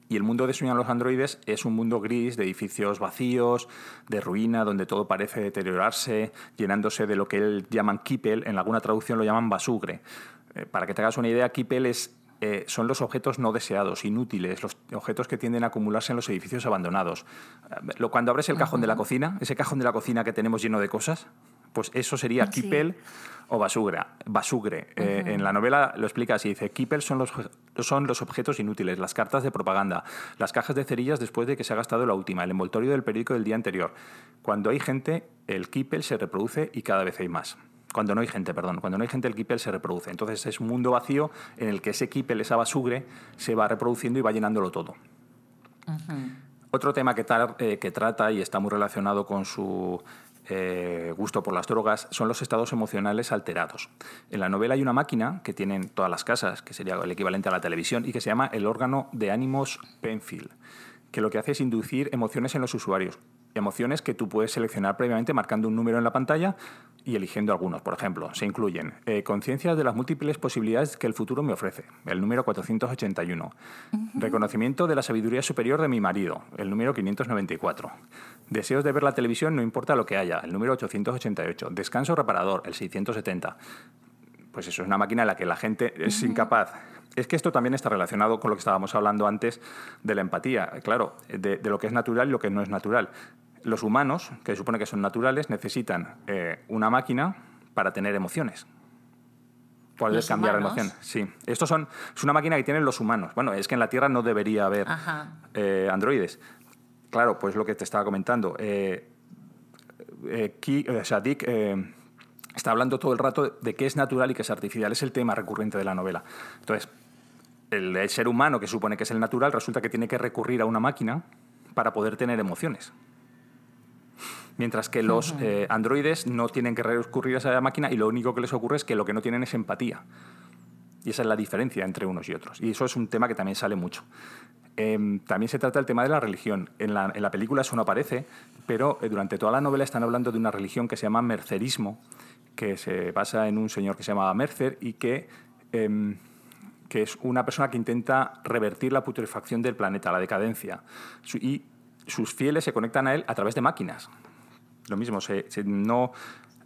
Y el mundo de Sueñan los androides es un mundo gris, de edificios vacíos, de ruina, donde todo parece deteriorarse, llenándose de lo que él llaman kipel, en alguna traducción lo llaman basugre. Eh, para que te hagas una idea, kipel es eh, son los objetos no deseados, inútiles, los objetos que tienden a acumularse en los edificios abandonados. Eh, cuando abres el cajón de la cocina, ese cajón de la cocina que tenemos lleno de cosas, pues eso sería kipel o basura, basugre. Eh, en la novela lo explica así, dice, kipel son los, son los objetos inútiles, las cartas de propaganda, las cajas de cerillas después de que se ha gastado la última, el envoltorio del periódico del día anterior. Cuando hay gente, el kipel se reproduce y cada vez hay más. Cuando no hay gente, perdón. Cuando no hay gente, el kipel se reproduce. Entonces es un mundo vacío en el que ese kipel, esa basugre, se va reproduciendo y va llenándolo todo. Otro tema que, eh, que, trata y está muy relacionado con su eh, gusto por las drogas son los estados emocionales alterados. En la novela hay una máquina que tienen todas las casas, que sería el equivalente a la televisión, y que se llama el órgano de ánimos Penfield, que lo que hace es inducir emociones en los usuarios emociones que tú puedes seleccionar previamente marcando un número en la pantalla y eligiendo algunos. Por ejemplo, se incluyen eh, conciencia de las múltiples posibilidades que el futuro me ofrece, el número 481. Reconocimiento de la sabiduría superior de mi marido, el número 594. Deseos de ver la televisión no importa lo que haya, el número 888. Descanso reparador, el 670. Pues eso es una máquina en la que la gente es incapaz es que esto también está relacionado con lo que estábamos hablando antes de la empatía, claro, de, lo que es natural y lo que no es natural los humanos, que se supone que son naturales, necesitan eh, una máquina para tener emociones. Poder cambiar emociones. Sí. Estos son, es una máquina que tienen los humanos. Bueno, es que en la Tierra no debería haber eh, androides. Claro, pues lo que te estaba comentando. Eh, o Dick está hablando todo el rato de qué es natural y qué es artificial. Es el tema recurrente de la novela. Entonces, el, el ser humano, que supone que es el natural, resulta que tiene que recurrir a una máquina para poder tener emociones mientras que los eh, androides no tienen que recurrir a esa máquina y lo único que les ocurre es que lo que no tienen es empatía. Y esa es la diferencia entre unos y otros. Y eso es un tema que también sale mucho. Em, también se trata del tema de la religión. En la, película eso no aparece, pero eh, durante toda la novela están hablando de una religión que se llama mercerismo, que se basa en un señor que se llamaba Mercer y que, em, que es una persona que intenta revertir la putrefacción del planeta, la decadencia. Y sus fieles se conectan a él a través de máquinas lo mismo, se, no,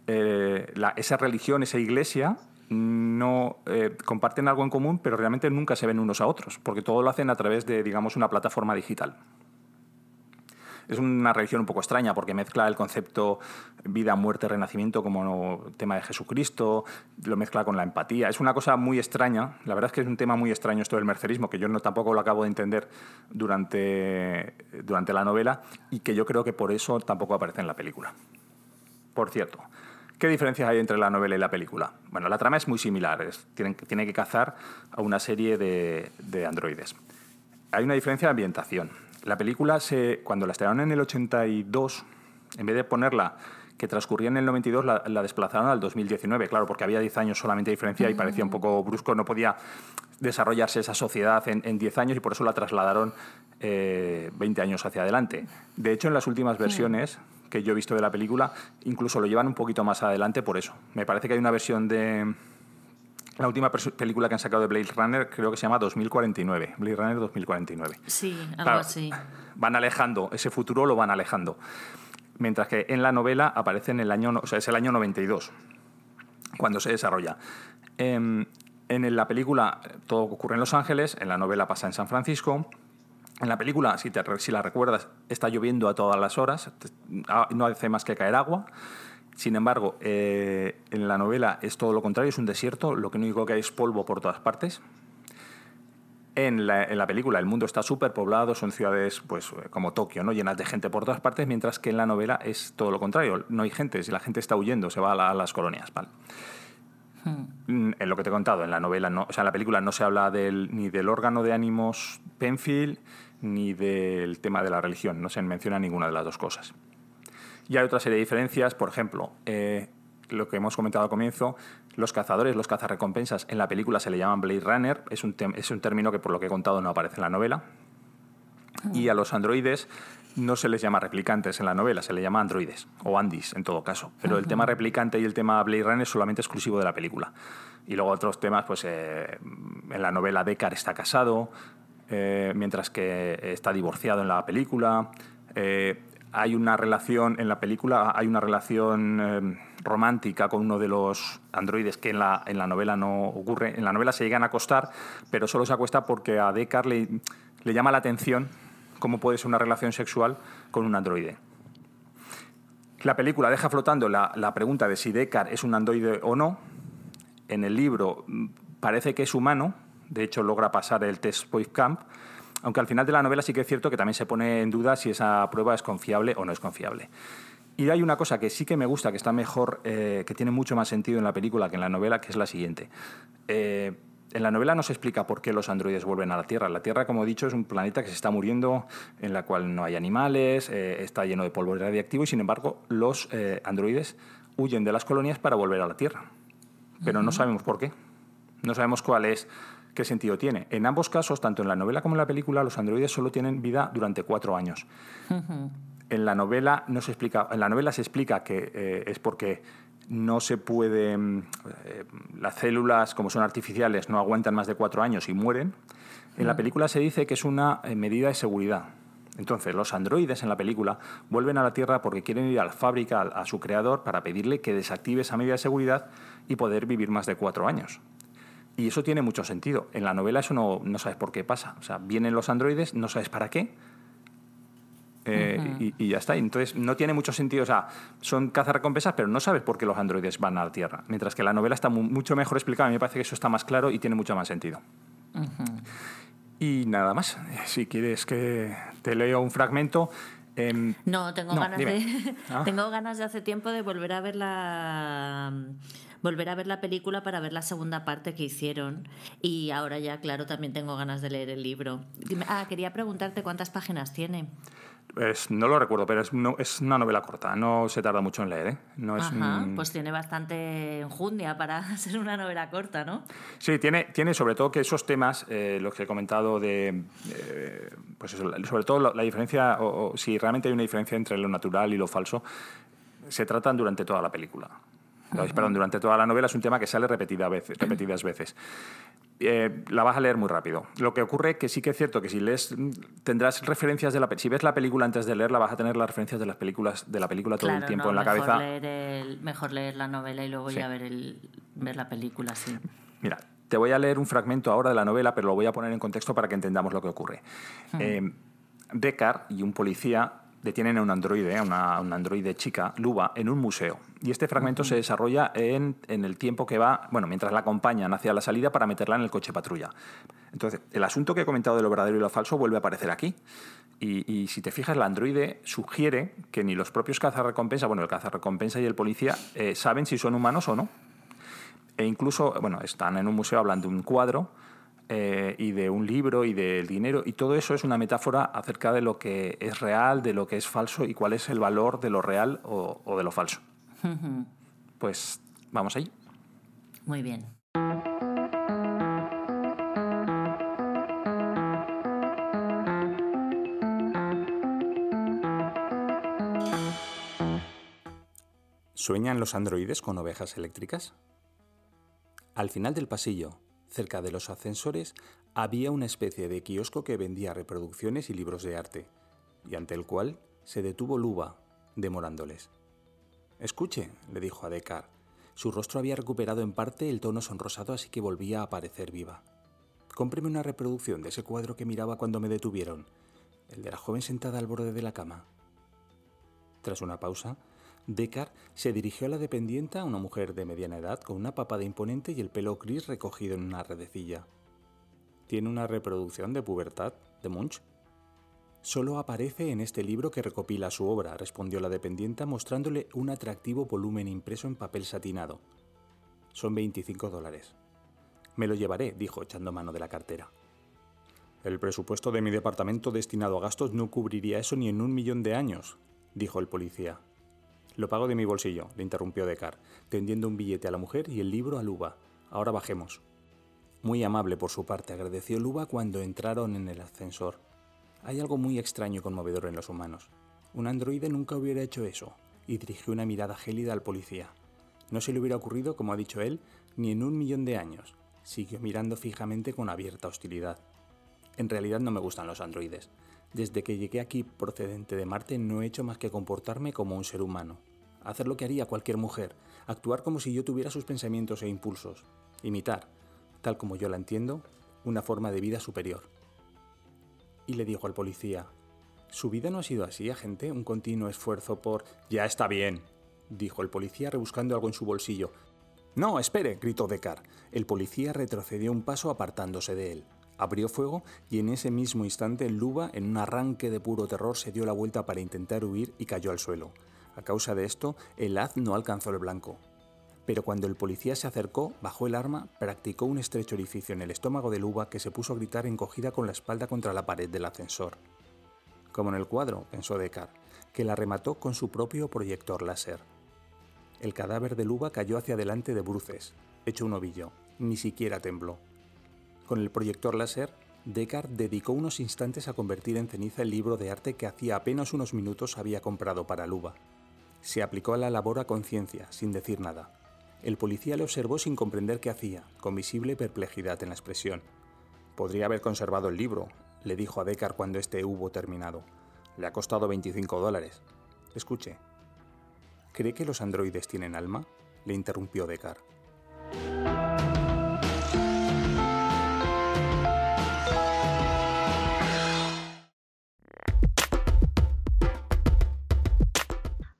eh, esa religión, esa iglesia, no eh, comparten algo en común, pero realmente nunca se ven unos a otros, porque todo lo hacen a través de, digamos, una plataforma digital. Es una religión un poco extraña porque mezcla el concepto vida, muerte, renacimiento como tema de Jesucristo, lo mezcla con la empatía. Es una cosa muy extraña. La verdad es que es un tema muy extraño esto del mercerismo, que yo no tampoco lo acabo de entender durante, durante la novela y que yo creo que por eso tampoco aparece en la película. Por cierto, ¿Qué diferencias hay entre la novela y la película? Bueno, la trama es muy similar. tiene, tiene, que cazar a una serie de, de, androides. Hay una diferencia de ambientación. La película, se, cuando la estrenaron en el 82, en vez de ponerla que transcurría en el 92, la, desplazaron al 2019, claro, porque había 10 años solamente de diferencia y parecía un poco brusco, no podía desarrollarse esa sociedad en, 10 años y por eso la trasladaron 20 eh, años hacia adelante. De hecho, en las últimas versiones que yo he visto de la película, incluso lo llevan un poquito más adelante por eso. Me parece que hay una versión de, la última película que han sacado de Blade Runner creo que se llama 2049. Blade Runner 2049. Sí, algo así. Van alejando, ese futuro lo van alejando. Mientras que en la novela aparece en el año, o sea, es el año 92, cuando se desarrolla. Em, en la película todo ocurre en Los Ángeles, en la novela pasa en San Francisco. En la película, si, te, si la recuerdas, está lloviendo a todas las horas, ah, no hace más que caer agua. Sin embargo, eh, en la novela es todo lo contrario, es un desierto, lo que único que hay es polvo por todas partes. En la, película el mundo está súper poblado, son ciudades pues, como Tokio, ¿no? llenas de gente por todas partes, mientras que en la novela es todo lo contrario. No hay gente, si la gente está huyendo, se va a, las colonias. ¿vale? Hmm. En lo que te he contado, en la novela, no, o sea, en la película no se habla del, ni del órgano de ánimos Penfield ni del tema de la religión, no se menciona ninguna de las dos cosas. Y hay otra serie de diferencias, por ejemplo, eh, lo que hemos comentado al comienzo, los cazadores, los cazarrecompensas, en la película se le llaman Blade Runner, es un, es un término que por lo que he contado no aparece en la novela. Y a los androides no se les llama replicantes en la novela, se les llama androides, o andis en todo caso. Pero el tema replicante y el tema Blade Runner es solamente exclusivo de la película. Y luego otros temas, pues eh, en la novela Deckard está casado, eh, mientras que está divorciado en la película. Eh, hay una relación, en la película hay una relación eh, romántica con uno de los androides que en la, en la novela no ocurre. En la novela se llegan a acostar, pero solo se acuesta porque a Deckard le, llama la atención cómo puede ser una relación sexual con un androide. La película deja flotando la, la pregunta de si Deckard es un androide o no. En el libro mm, parece que es humano, de hecho logra pasar el test Camp, aunque al final de la novela sí que es cierto que también se pone en duda si esa prueba es confiable o no es confiable. Y hay una cosa que sí que me gusta, que está mejor, eh, que tiene mucho más sentido en la película que en la novela, que es la siguiente. Eh, en la novela no se explica por qué los androides vuelven a la Tierra. La Tierra, como he dicho, es un planeta que se está muriendo, en la cual no hay animales, eh, está lleno de polvo radiactivo y, sin embargo, los androides huyen de las colonias para volver a la Tierra. Pero no sabemos por qué. No sabemos cuál es ¿Qué sentido tiene? En ambos casos, tanto en la novela como en la película, los androides solo tienen vida durante cuatro años. En la novela no se explica, en la novela se explica que eh, es porque no se puede, mm, eh, las células como son artificiales no aguantan más de cuatro años y mueren. En la película se dice que es una eh, medida de seguridad. Entonces, los androides en la película vuelven a la Tierra porque quieren ir a la fábrica, a su creador, para pedirle que desactive esa medida de seguridad y poder vivir más de cuatro años. Y eso tiene mucho sentido. En la novela eso no, no sabes por qué pasa. O sea, vienen los androides, no sabes para qué, eh, y, ya está. Entonces, no tiene mucho sentido. O sea, son cazarrecompensas, pero no sabes por qué los androides van a la Tierra. Mientras que la novela está mucho mejor explicada. A mí me parece que eso está más claro y tiene mucho más sentido. Y nada más. Si quieres que te leo un fragmento. Em, no, tengo ganas de. Ah. tengo ganas de hace tiempo de volver a ver la volver a ver la película para ver la segunda parte que hicieron. Y ahora ya, claro, también tengo ganas de leer el libro. Ah, quería preguntarte cuántas páginas tiene. no lo recuerdo, pero es, no, es, una novela corta, no se tarda mucho en leer. ¿eh? No es Pues tiene bastante enjundia para ser una novela corta, ¿no? Sí, tiene, tiene sobre todo que esos temas, eh, los que he comentado de. Eh, pues sobre todo la, diferencia, o, si realmente hay una diferencia entre lo natural y lo falso, se tratan durante toda la película perdón, durante toda la novela es un tema que sale repetida veces, repetidas veces. Eh, la vas a leer muy rápido. Lo que ocurre es que sí que es cierto que si lees tendrás referencias de la si ves la película antes de leerla vas a tener las referencias de las películas de la película todo el tiempo en la cabeza. mejor leer la novela y luego ya ver el, ver la película, sí. Mira, te voy a leer un fragmento ahora de la novela, pero lo voy a poner en contexto para que entendamos lo que ocurre. Eh, Deckard y un policía detienen a un androide, a una, un androide chica, Luba, en un museo. Y este fragmento se desarrolla en, en, el tiempo que va, bueno, mientras la acompañan hacia la salida para meterla en el coche patrulla. Entonces, el asunto que he comentado de lo verdadero y lo falso vuelve a aparecer aquí. Y, y si te fijas, el androide sugiere que ni los propios cazarrecompensa, bueno, el cazarrecompensa y el policía, eh, saben si son humanos o no. E incluso, bueno, están en un museo hablando de un cuadro eh, y de un libro y del dinero. Y todo eso es una metáfora acerca de lo que es real, de lo que es falso y cuál es el valor de lo real o, de lo falso. pues vamos ahí. Muy bien. ¿Sueñan los androides con ovejas eléctricas? Al final del pasillo, Cerca de los ascensores había una especie de kiosco que vendía reproducciones y libros de arte, y ante el cual se detuvo Luba, demorándoles. Escuche, le dijo a Decar. Su rostro había recuperado en parte el tono sonrosado, así que volvía a parecer viva. Cómpreme una reproducción de ese cuadro que miraba cuando me detuvieron, el de la joven sentada al borde de la cama. Tras una pausa, Deckard se dirigió a la dependienta, una mujer de mediana edad con una papada imponente y el pelo gris recogido en una redecilla. ¿Tiene una reproducción de pubertad de Munch? Solo aparece en este libro que recopila su obra, respondió la dependienta mostrándole un atractivo volumen impreso en papel satinado. Son 25 dólares. Me lo llevaré, dijo echando mano de la cartera. El presupuesto de mi departamento destinado a gastos no cubriría eso ni en un millón de años, dijo el policía. Lo pago de mi bolsillo, le interrumpió Decar, tendiendo un billete a la mujer y el libro a Luba. Ahora bajemos. Muy amable por su parte, agradeció Luba cuando entraron en el ascensor. Hay algo muy extraño y conmovedor en los humanos. Un androide nunca hubiera hecho eso, y dirigió una mirada gélida al policía. No se le hubiera ocurrido, como ha dicho él, ni en un millón de años. Siguió mirando fijamente con abierta hostilidad. En realidad no me gustan los androides. Desde que llegué aquí procedente de Marte no he hecho más que comportarme como un ser humano. Hacer lo que haría cualquier mujer, actuar como si yo tuviera sus pensamientos e impulsos, imitar, tal como yo la entiendo, una forma de vida superior. Y le dijo al policía, ¿su vida no ha sido así, agente? Un continuo esfuerzo por... Ya está bien, dijo el policía rebuscando algo en su bolsillo. No, espere, gritó Decar. El policía retrocedió un paso apartándose de él. Abrió fuego y en ese mismo instante Luba, en un arranque de puro terror, se dio la vuelta para intentar huir y cayó al suelo. A causa de esto, el haz no alcanzó el blanco. Pero cuando el policía se acercó, bajó el arma, practicó un estrecho orificio en el estómago de Luba que se puso a gritar encogida con la espalda contra la pared del ascensor. Como en el cuadro, pensó Decar, que la remató con su propio proyector láser. El cadáver de Luba cayó hacia adelante de bruces, hecho un ovillo, ni siquiera tembló. Con el proyector láser, Descartes dedicó unos instantes a convertir en ceniza el libro de arte que hacía apenas unos minutos había comprado para Luba. Se aplicó a la labor a conciencia, sin decir nada. El policía le observó sin comprender qué hacía, con visible perplejidad en la expresión. Podría haber conservado el libro, le dijo a Descartes cuando éste hubo terminado. Le ha costado 25 dólares. Escuche. ¿Cree que los androides tienen alma? le interrumpió Descartes.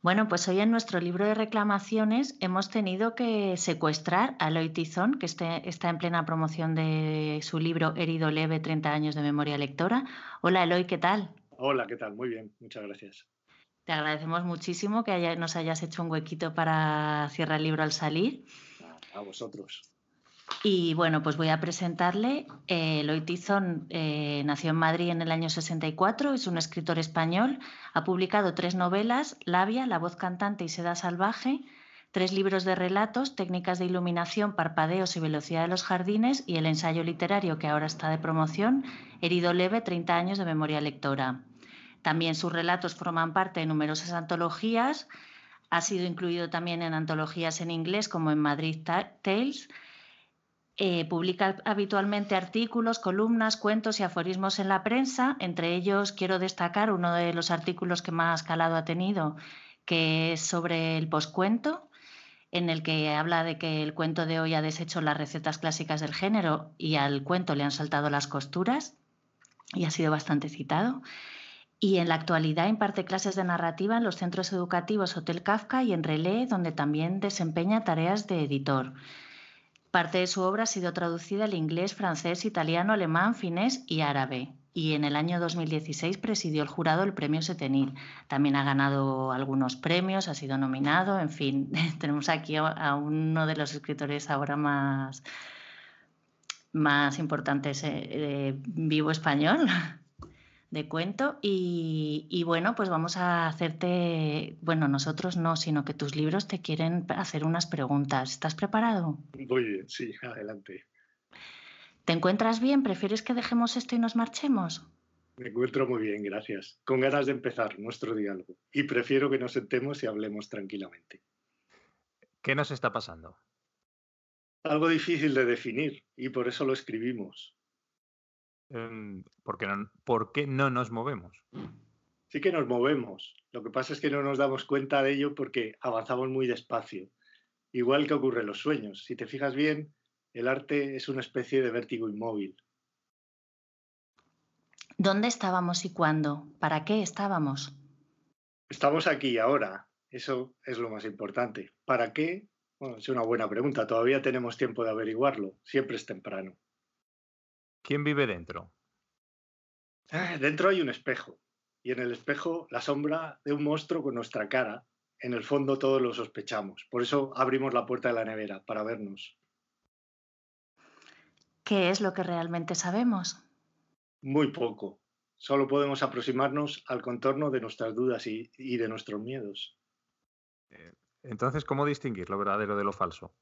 Bueno, pues hoy en nuestro libro de reclamaciones hemos tenido que secuestrar a Eloy Tizón, que este, está en plena promoción de su libro Herido Leve, 30 años de memoria lectora. Hola Eloy, ¿qué tal? Hola, ¿qué tal? Muy bien, muchas gracias. Te agradecemos muchísimo que nos hayas hecho un huequito para cierrar el libro al salir. A vosotros. Y bueno, pues voy a presentarle. Eh, Eloy Tizón eh, nació en Madrid en el año 64, es un escritor español, ha publicado tres novelas, Labia, La voz cantante y Seda salvaje, tres libros de relatos, Técnicas de iluminación, Parpadeos y Velocidad de los jardines y el ensayo literario que ahora está de promoción, Herido leve, 30 años de memoria lectora. También sus relatos forman parte de numerosas antologías, ha sido incluido también en antologías en inglés como en Madrid Tales, eh, publica habitualmente artículos, columnas, cuentos y aforismos en la prensa. Entre ellos quiero destacar uno de los artículos que más calado ha tenido, que es sobre el poscuento, en el que habla de que el cuento de hoy ha deshecho las recetas clásicas del género y al cuento le han saltado las costuras y ha sido bastante citado. Y en la actualidad imparte clases de narrativa en los centros educativos Hotel Kafka y en Relé, donde también desempeña tareas de editor. Parte de su obra ha sido traducida al inglés, francés, italiano, alemán, finés y árabe. Y en el año 2016 presidió el jurado el premio Setenil. También ha ganado algunos premios, ha sido nominado, en fin, tenemos aquí a uno de los escritores ahora más, más importantes eh, vivo español de cuento y, bueno, pues vamos a hacerte, bueno, nosotros no, sino que tus libros te quieren hacer unas preguntas. ¿Estás preparado? Muy bien, sí, adelante. ¿Te encuentras bien? ¿Prefieres que dejemos esto y nos marchemos? Me encuentro muy bien, gracias. Con ganas de empezar nuestro diálogo. Y prefiero que nos sentemos y hablemos tranquilamente. ¿Qué nos está pasando? Algo difícil de definir y por eso lo escribimos. Em, ¿por, qué no, ¿por qué no nos movemos? Sí que nos movemos. Lo que pasa es que no nos damos cuenta de ello porque avanzamos muy despacio. Igual que ocurre en los sueños. Si te fijas bien, el arte es una especie de vértigo inmóvil. ¿Dónde estábamos y cuándo? ¿Para qué estábamos? Estamos aquí ahora. Eso es lo más importante. ¿Para qué? Bueno, es una buena pregunta. Todavía tenemos tiempo de averiguarlo. Siempre es temprano. ¿Quién vive dentro? Ah, dentro hay un espejo y en el espejo la sombra de un monstruo con nuestra cara. En el fondo todos lo sospechamos. Por eso abrimos la puerta de la nevera, para vernos. ¿Qué es lo que realmente sabemos? Muy poco. Solo podemos aproximarnos al contorno de nuestras dudas y, y de nuestros miedos. Eh, entonces, ¿cómo distinguir lo verdadero de lo falso?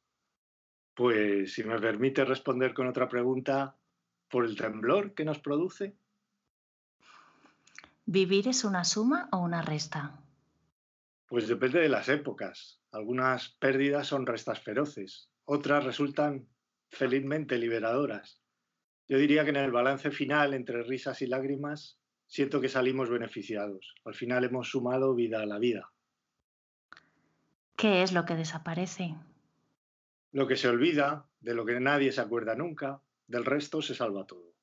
Pues, si me permite responder con otra pregunta, ¿por el temblor que nos produce? ¿Vivir es una suma o una resta? Pues depende de las épocas. Algunas pérdidas son restas feroces, otras resultan felizmente liberadoras. Yo diría que en el balance final, entre risas y lágrimas, siento que salimos beneficiados. Al final hemos sumado vida a la vida. ¿Qué es lo que desaparece? Lo que se olvida, de lo que nadie se acuerda nunca, del resto se salva todo.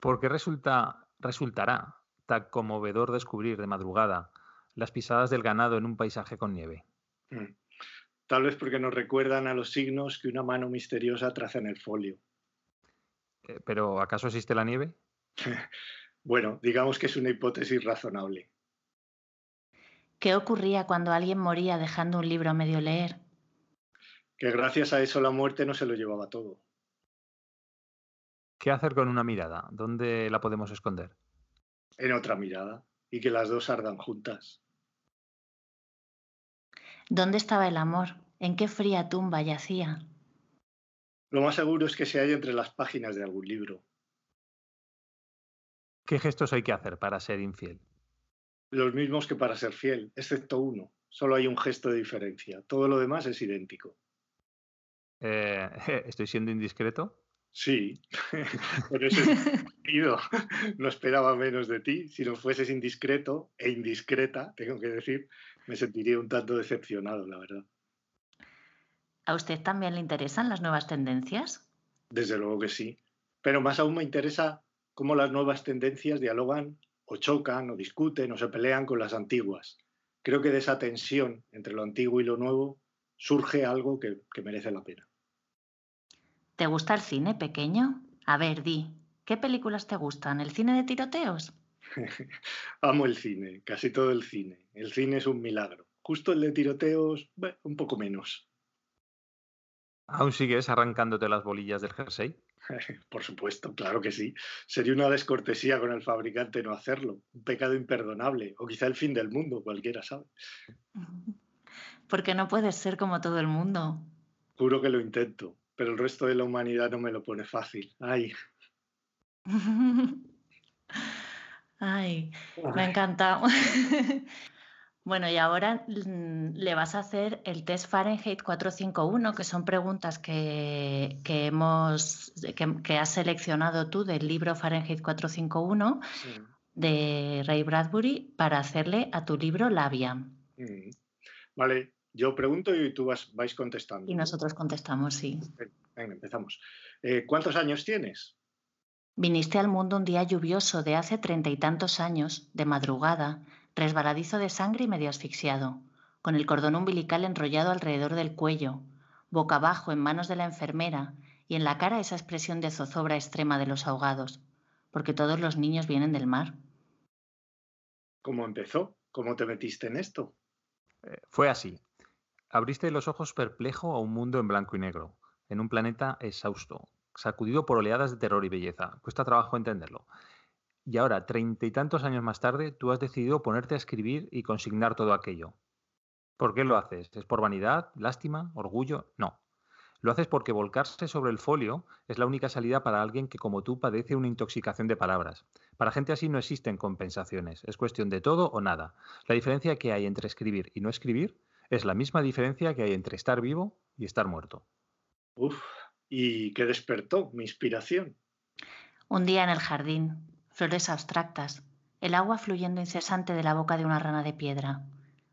¿Por qué resulta resultará tan conmovedor descubrir de madrugada las pisadas del ganado en un paisaje con nieve. Mm. Tal vez porque nos recuerdan a los signos que una mano misteriosa traza en el folio. Eh, ¿Pero acaso existe la nieve? bueno, digamos que es una hipótesis razonable. ¿Qué ocurría cuando alguien moría dejando un libro a medio leer? Que gracias a eso la muerte no se lo llevaba todo. ¿Qué hacer con una mirada? ¿Dónde la podemos esconder? En otra mirada y que las dos ardan juntas. ¿Dónde estaba el amor? ¿En qué fría tumba yacía? Lo más seguro es que se halla entre las páginas de algún libro. ¿Qué gestos hay que hacer para ser infiel? Los mismos que para ser fiel, excepto uno. Solo hay un gesto de diferencia. Todo lo demás es idéntico. Eh, ¿Estoy siendo indiscreto? Sí, por ese sentido no esperaba menos de ti. Si no fueses indiscreto e indiscreta, tengo que decir, me sentiría un tanto decepcionado, la verdad. ¿A usted también le interesan las nuevas tendencias? Desde luego que sí, pero más aún me interesa cómo las nuevas tendencias dialogan o chocan o discuten o se pelean con las antiguas. Creo que de esa tensión entre lo antiguo y lo nuevo surge algo que, que merece la pena. ¿Te gusta el cine pequeño? A ver, di, ¿qué películas te gustan? ¿El cine de tiroteos? Amo el cine, casi todo el cine. El cine es un milagro. Justo el de tiroteos, un poco menos. ¿Aún sigues arrancándote las bolillas del jersey? Por supuesto, claro que sí. Sería una descortesía con el fabricante no hacerlo. Un pecado imperdonable. O quizá el fin del mundo, cualquiera sabe. Porque no puedes ser como todo el mundo. Juro que lo intento pero el resto de la humanidad no me lo pone fácil. Ay. Ay, me ha encantado. bueno, y ahora mm, le vas a hacer el test Fahrenheit 451, que son preguntas que, hemos, que, has seleccionado tú del libro Fahrenheit 451 de Ray Bradbury para hacerle a tu libro Labia. Mm. Vale, yo pregunto y tú vas, vais contestando. Y nosotros contestamos, sí. Venga, empezamos. Eh, ¿Cuántos años tienes? Viniste al mundo un día lluvioso de hace treinta y tantos años, de madrugada, resbaladizo de sangre y medio asfixiado, con el cordón umbilical enrollado alrededor del cuello, boca abajo en manos de la enfermera y en la cara esa expresión de zozobra extrema de los ahogados, porque todos los niños vienen del mar. ¿Cómo empezó? ¿Cómo te metiste en esto? Eh, fue así. Abriste los ojos perplejo a un mundo en blanco y negro, en un planeta exhausto, sacudido por oleadas de terror y belleza. Cuesta trabajo entenderlo. Y ahora, treinta y tantos años más tarde, tú has decidido ponerte a escribir y consignar todo aquello. ¿Por qué lo haces? ¿Es por vanidad, lástima, orgullo? No. Lo haces porque volcarse sobre el folio es la única salida para alguien que como tú padece una intoxicación de palabras. Para gente así no existen compensaciones, es cuestión de todo o nada. La diferencia que hay entre escribir y no escribir es la misma diferencia que hay entre estar vivo y estar muerto. Uf, ¿y qué despertó mi inspiración? Un día en el jardín, flores abstractas, el agua fluyendo incesante de la boca de una rana de piedra,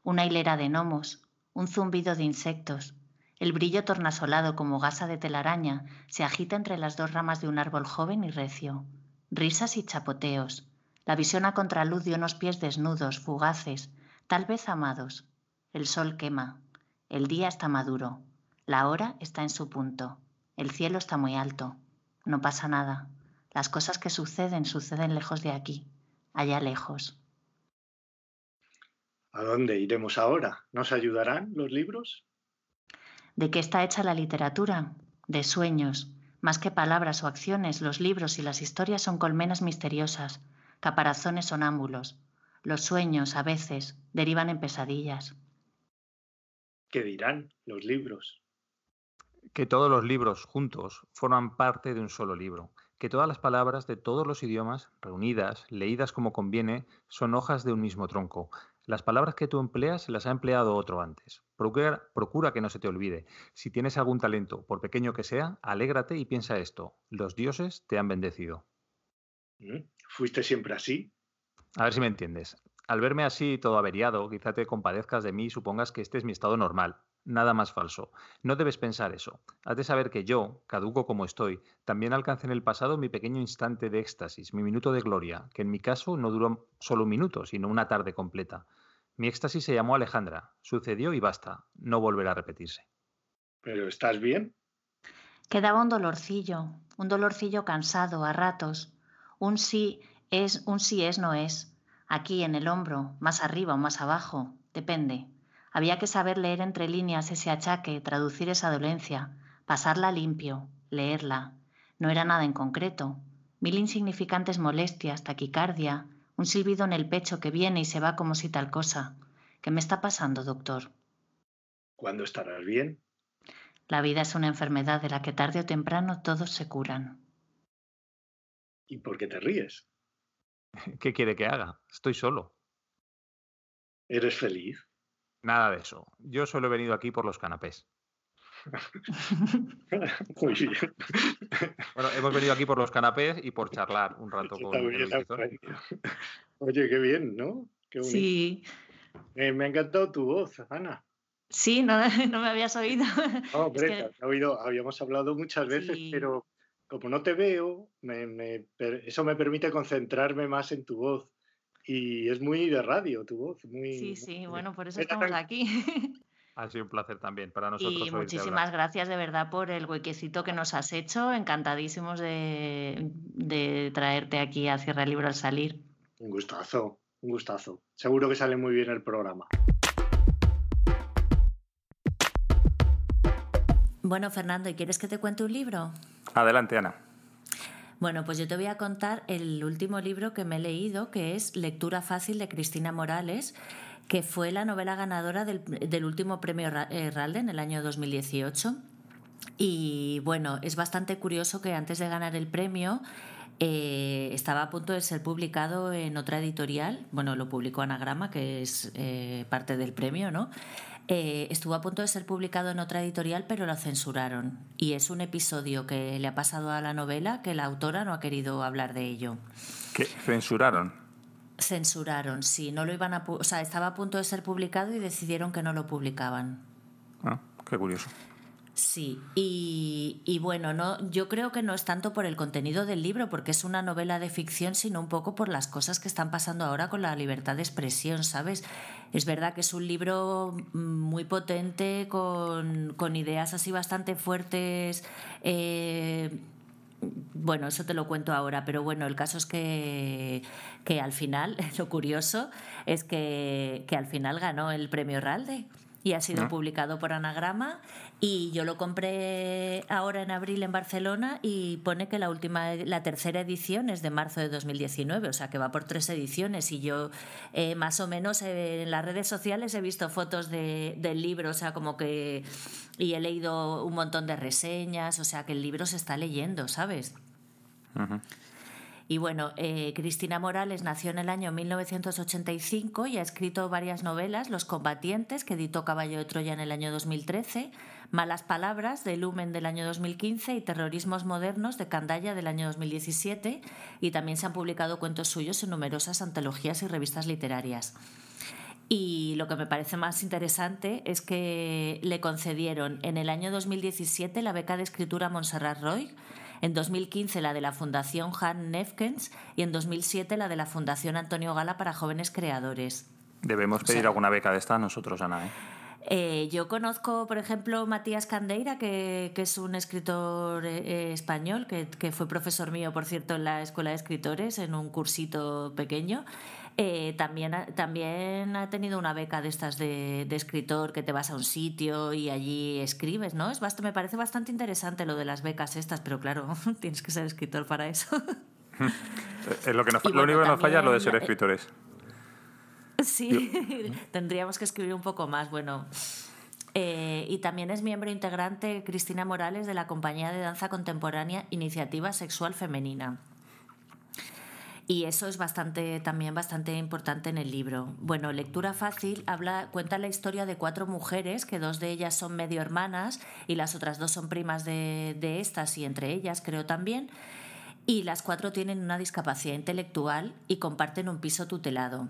una hilera de gnomos, un zumbido de insectos, el brillo tornasolado como gasa de telaraña se agita entre las dos ramas de un árbol joven y recio, risas y chapoteos, la visión a contraluz de unos pies desnudos, fugaces, tal vez amados, el sol quema. El día está maduro. La hora está en su punto. El cielo está muy alto. No pasa nada. Las cosas que suceden suceden lejos de aquí, allá lejos. ¿A dónde iremos ahora? ¿Nos ayudarán los libros? ¿De qué está hecha la literatura? De sueños. Más que palabras o acciones, los libros y las historias son colmenas misteriosas, caparazones sonámbulos. Los sueños, a veces, derivan en pesadillas. ¿Qué dirán los libros? Que todos los libros juntos forman parte de un solo libro, que todas las palabras de todos los idiomas, reunidas, leídas como conviene, son hojas de un mismo tronco, las palabras que tú empleas las ha empleado otro antes. Procura, que no se te olvide. Si tienes algún talento, por pequeño que sea, alégrate y piensa esto. Los dioses te han bendecido. ¿Mm? ¿Fuiste siempre así? A ver si me entiendes. Al verme así, todo averiado, quizá te compadezcas de mí y supongas que este es mi estado normal. Nada más falso. No debes pensar eso. Has de saber que yo, caduco como estoy, también alcancé en el pasado mi pequeño instante de éxtasis, mi minuto de gloria, que en mi caso no duró solo un minuto, sino una tarde completa. Mi éxtasis se llamó Alejandra. Sucedió y basta. No volverá a repetirse. ¿Pero estás bien? Quedaba un dolorcillo, un dolorcillo cansado a ratos. Un sí es, un sí es, no es. Aquí en el hombro, más arriba o más abajo, depende. Había que saber leer entre líneas ese achaque, traducir esa dolencia, pasarla limpio, leerla. No era nada en concreto. Mil insignificantes molestias, taquicardia, un silbido en el pecho que viene y se va como si tal cosa. ¿Qué me está pasando, doctor? ¿Cuándo estarás bien? La vida es una enfermedad de la que tarde o temprano todos se curan. ¿Y por qué te ríes? ¿Qué quiere que haga? Estoy solo. ¿Eres feliz? Nada de eso. Yo solo he venido aquí por los canapés. Muy bien. Bueno, hemos venido aquí por los canapés y por charlar un rato con el Oye, qué bien, ¿no? Qué sí. me ha encantado tu voz, Ana. Sí, no, no me habías oído. No, hombre, oído, habíamos hablado muchas veces, pero como no te veo, eso me permite concentrarme más en tu voz. Y es muy de radio tu voz. Muy, sí, sí, bueno, por eso estamos aquí. Ha sido un placer también para nosotros. Y muchísimas gracias de verdad por el huequecito que nos has hecho. Encantadísimos de, traerte aquí a Cierra el Libro al salir. Un gustazo, un gustazo. Seguro que sale muy bien el programa. Bueno, Fernando, ¿y quieres que te cuente un libro? Adelante, Ana. Bueno, pues yo te voy a contar el último libro que me he leído, que es Lectura Fácil de Cristina Morales, que fue la novela ganadora del, último premio eh, Ralde en el año 2018. Y bueno, es bastante curioso que antes de ganar el premio eh, estaba a punto de ser publicado en otra editorial. Bueno, lo publicó Anagrama, que es eh, parte del premio, ¿no? Estuvo a punto de ser publicado en otra editorial, pero lo censuraron. Y es un episodio que le ha pasado a la novela que la autora no ha querido hablar de ello. ¿Qué? ¿Censuraron? Censuraron, sí, no lo iban a, o sea, estaba a punto de ser publicado y decidieron que no lo publicaban. Ah, qué curioso. Sí, y, y, bueno, no, yo creo que no es tanto por el contenido del libro, porque es una novela de ficción, sino un poco por las cosas que están pasando ahora con la libertad de expresión, ¿sabes? Es verdad que es un libro muy potente, con, con ideas así bastante fuertes. Eh, bueno, eso te lo cuento ahora, pero bueno, el caso es que, que al final, lo curioso es que, que al final ganó el premio Ralde y ha sido publicado por Anagrama y yo lo compré ahora en abril en Barcelona y pone que la última la tercera edición es de marzo de 2019 o sea que va por tres ediciones. Y yo eh, más o menos eh, en las redes sociales he visto fotos de, del libro o sea como que y he leído un montón de reseñas o sea que el libro se está leyendo sabes y bueno, eh, Cristina Morales nació en el año 1985 y ha escrito varias novelas, Los combatientes, que editó Caballo de Troya en el año 2013, Malas Palabras, de Lumen del año 2015 y Terrorismos Modernos, de Candaya del año 2017, y también se han publicado cuentos suyos en numerosas antologías y revistas literarias. Y lo que me parece más interesante es que le concedieron en el año 2017 la beca de escritura Montserrat Roy, en 2015 la de la Fundación Han Nefkens y en 2007 la de la Fundación Antonio Gala para jóvenes creadores. Debemos pedir alguna beca de esta nosotros, Ana. ¿eh? Eh, yo conozco, por ejemplo, Matías Candeira, que, es un escritor eh, español, que, fue profesor mío, por cierto, en la Escuela de Escritores, en un cursito pequeño. Eh, también, también ha tenido una beca de estas de, escritor que te vas a un sitio y allí escribes, ¿no? Es me parece bastante interesante lo de las becas estas, pero claro, tienes que ser escritor para eso. es lo, que lo único que nos falla es lo de ser escritores. Sí, tendríamos que escribir un poco más. Bueno, eh, y también es miembro integrante Cristina Morales de la compañía de danza contemporánea Iniciativa Sexual Femenina. Y eso es bastante, también bastante importante en el libro. Bueno, Lectura Fácil habla, cuenta la historia de cuatro mujeres, que dos de ellas son medio hermanas y las otras dos son primas de, de estas y entre ellas creo también. Y las cuatro tienen una discapacidad intelectual y comparten un piso tutelado.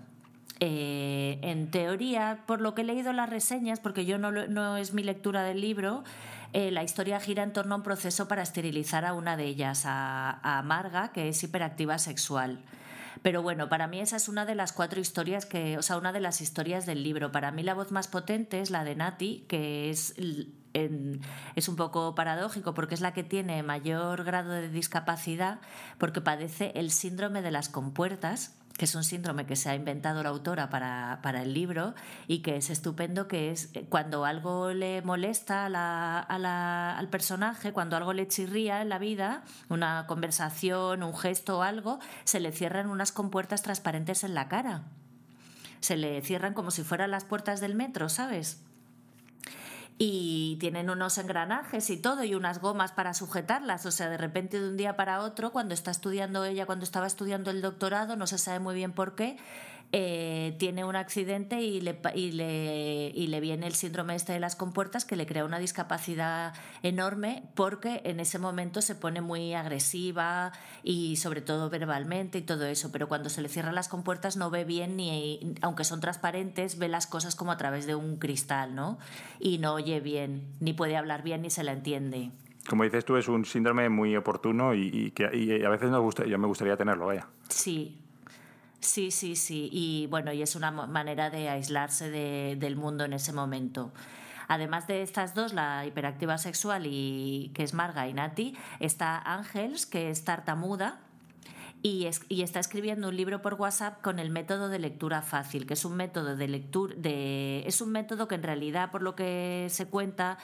Eh, en teoría, por lo que he leído las reseñas, porque yo no, es mi lectura del libro, eh, la historia gira en torno a un proceso para esterilizar a una de ellas, a, a Marga, que es hiperactiva sexual. Pero bueno, para mí esa es una de las cuatro historias que, o sea, una de las historias del libro. Para mí la voz más potente es la de Nati, que es, es un poco paradójico porque es la que tiene mayor grado de discapacidad porque padece el síndrome de las compuertas que es un síndrome que se ha inventado la autora para, el libro y que es estupendo, que es eh, cuando algo le molesta al personaje, cuando algo le chirría en la vida, una conversación, un gesto o algo, se le cierran unas compuertas transparentes en la cara. Se le cierran como si fueran las puertas del metro, ¿sabes? Y tienen unos engranajes y todo y unas gomas para sujetarlas. O sea, de repente de un día para otro, cuando está estudiando ella, cuando estaba estudiando el doctorado, no se sabe muy bien por qué, eh, tiene un accidente y le, y, le, y le viene el síndrome este de las compuertas que le crea una discapacidad enorme porque en ese momento se pone muy agresiva y sobre todo verbalmente y todo eso, pero cuando se le cierran las compuertas no ve bien ni, aunque son transparentes, ve las cosas como a través de un cristal, ¿no? Y no oye bien, ni puede hablar bien ni se la entiende como dices tú, es un síndrome muy oportuno y, que y a veces nos gusta, yo me gustaría tenerlo, vaya. Sí, Sí, sí, sí. Y bueno, y es una manera de aislarse del mundo en ese momento. Además de estas dos, la hiperactiva sexual y que es Marga y Nati, está Ángels, que es tartamuda, y, y, está escribiendo un libro por WhatsApp con el método de lectura fácil, que es un método de lectura de es un método que en realidad por lo que se cuenta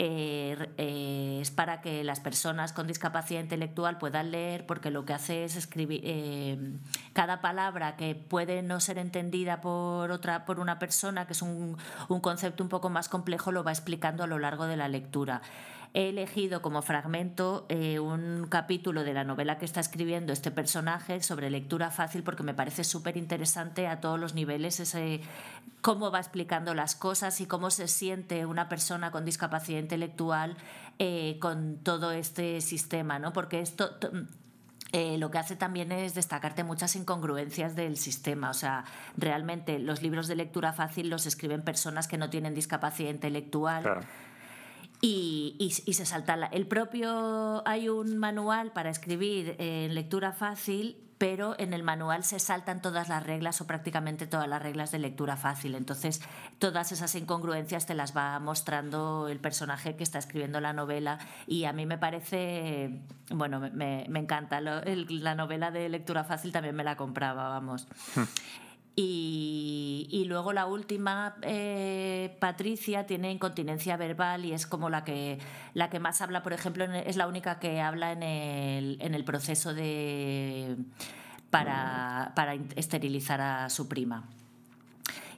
eh, eh, es para que las personas con discapacidad intelectual puedan leer, porque lo que hace es escribir eh, cada palabra que puede no ser entendida por otra, por una persona, que es un, un concepto un poco más complejo, lo va explicando a lo largo de la lectura he elegido como fragmento eh, un capítulo de la novela que está escribiendo este personaje sobre lectura fácil porque me parece súper interesante a todos los niveles ese cómo va explicando las cosas y cómo se siente una persona con discapacidad intelectual eh, con todo este sistema, ¿no? Porque esto eh, lo que hace también es destacarte muchas incongruencias del sistema. O sea, realmente los libros de lectura fácil los escriben personas que no tienen discapacidad intelectual. Y, se salta el propio hay un manual para escribir en lectura fácil pero en el manual se saltan todas las reglas o prácticamente todas las reglas de lectura fácil. Entonces, todas esas incongruencias te las va mostrando el personaje que está escribiendo la novela y a mí me parece, bueno, me, me encanta. la novela de lectura fácil también me la compraba, vamos. Y, luego la última, eh, Patricia, tiene incontinencia verbal y es como la que, la que más habla, por ejemplo, es la única que habla en el, en el proceso de para, para esterilizar a su prima.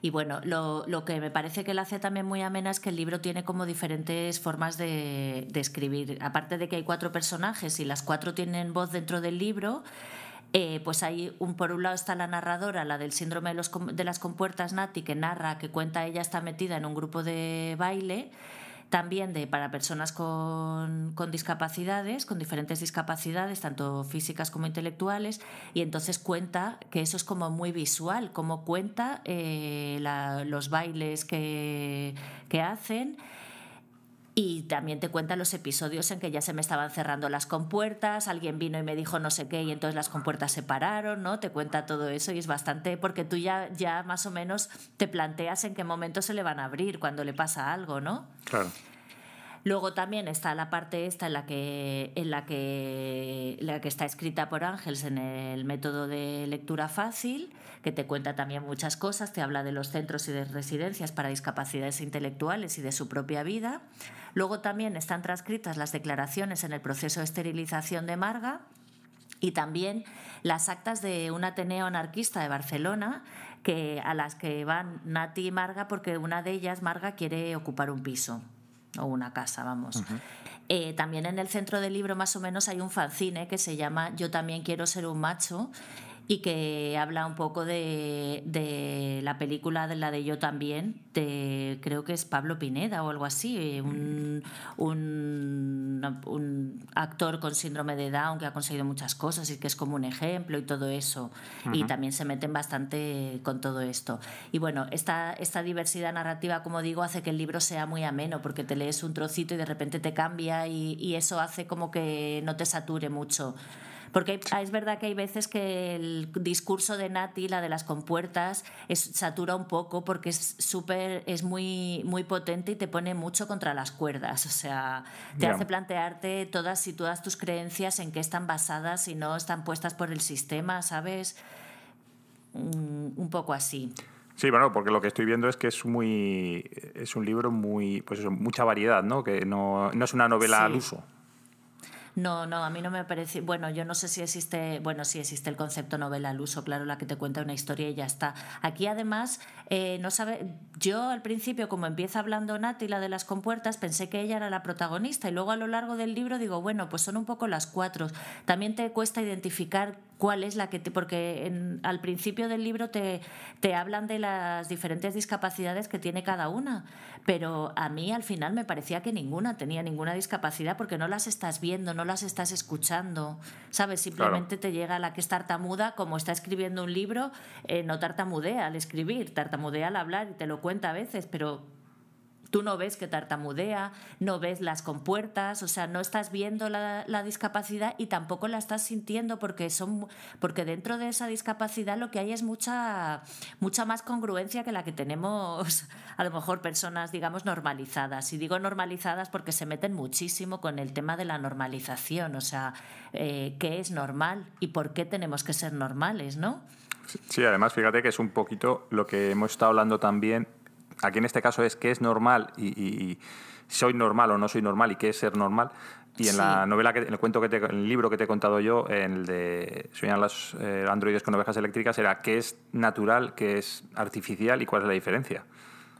Y bueno, lo, lo, que me parece que le hace también muy amena es que el libro tiene como diferentes formas de, escribir. Aparte de que hay cuatro personajes y las cuatro tienen voz dentro del libro, eh, pues hay un por un lado está la narradora, la del síndrome de, las compuertas Nati, que narra, que cuenta ella está metida en un grupo de baile, también de para personas con, discapacidades, con diferentes discapacidades, tanto físicas como intelectuales, y entonces cuenta que eso es como muy visual, como cuenta eh, los bailes que, que hacen Y también te cuenta los episodios en que ya se me estaban cerrando las compuertas, alguien vino y me dijo no sé qué y entonces las compuertas se pararon, ¿no? Te cuenta todo eso y es bastante porque tú ya, ya más o menos te planteas en qué momento se le van a abrir cuando le pasa algo, ¿no? Claro. Luego también está la parte esta en la que, en la que, la que está escrita por Ángels en el método de lectura fácil, que te cuenta también muchas cosas, te habla de los centros y de residencias para discapacidades intelectuales y de su propia vida. Luego también están transcritas las declaraciones en el proceso de esterilización de Marga y también las actas de un Ateneo anarquista de Barcelona que, a las que van Nati y Marga porque una de ellas, Marga, quiere ocupar un piso o una casa, vamos. Eh, también en el centro del libro más o menos hay un fanzine que se llama Yo también quiero ser un macho y que habla un poco de, de, la película de la de Yo también, de, creo que es Pablo Pineda o algo así, un, un, un, actor con síndrome de Down que ha conseguido muchas cosas y que es como un ejemplo y todo eso. Y también se meten bastante con todo esto. Y bueno, esta, esta diversidad narrativa, como digo, hace que el libro sea muy ameno, porque te lees un trocito y de repente te cambia y, y eso hace como que no te sature mucho. Porque es verdad que hay veces que el discurso de Nati, la de las compuertas, es, satura un poco porque es súper, es muy, muy potente y te pone mucho contra las cuerdas. O sea, te hace plantearte todas y todas tus creencias en qué están basadas y no están puestas por el sistema, ¿sabes? Un, un poco así. Sí, bueno, porque lo que estoy viendo es que es muy es un libro muy pues eso, mucha variedad, ¿no? Que no, no es una novela sí. al uso. No, no, a mí no me parece. Bueno, yo no sé si existe. Bueno, sí existe el concepto novela al uso, claro, la que te cuenta una historia y ya está. Aquí además, eh, no sabe. Yo al principio, como empieza hablando Nati, la de las compuertas, pensé que ella era la protagonista y luego a lo largo del libro digo, bueno, pues son un poco las cuatro. También te cuesta identificar cuál es la que te. Porque en, al principio del libro te, te hablan de las diferentes discapacidades que tiene cada una, pero a mí al final me parecía que ninguna tenía ninguna discapacidad porque no las estás viendo, no las estás escuchando, ¿sabes? Simplemente claro. te llega la que es tartamuda, como está escribiendo un libro, eh, no tartamudea al escribir, tartamudea al hablar y te lo cuenta a veces, pero tú no ves que tartamudea, no ves las compuertas, o sea, no estás viendo la, la, discapacidad y tampoco la estás sintiendo porque son porque dentro de esa discapacidad lo que hay es mucha mucha más congruencia que la que tenemos a lo mejor personas digamos normalizadas. Y digo normalizadas porque se meten muchísimo con el tema de la normalización, o sea, eh, qué es normal y por qué tenemos que ser normales, ¿no? Sí, además fíjate que es un poquito lo que hemos estado hablando también aquí en este caso es qué es normal y, y, y, soy normal o no soy normal y qué es ser normal. Y en sí. la novela, que, en el cuento que te, en el libro que te he contado yo, en el de Sueñan los eh, androides con ovejas eléctricas, era qué es natural, qué es artificial y cuál es la diferencia.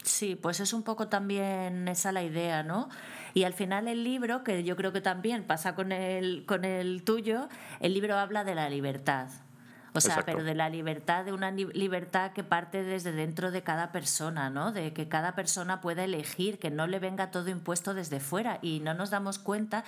Sí, pues es un poco también esa la idea, ¿no? Y al final el libro, que yo creo que también pasa con el, con el tuyo, el libro habla de la libertad. O sea, Exacto. pero de la libertad, de una libertad que parte desde dentro de cada persona, ¿no? De que cada persona pueda elegir, que no le venga todo impuesto desde fuera y no nos damos cuenta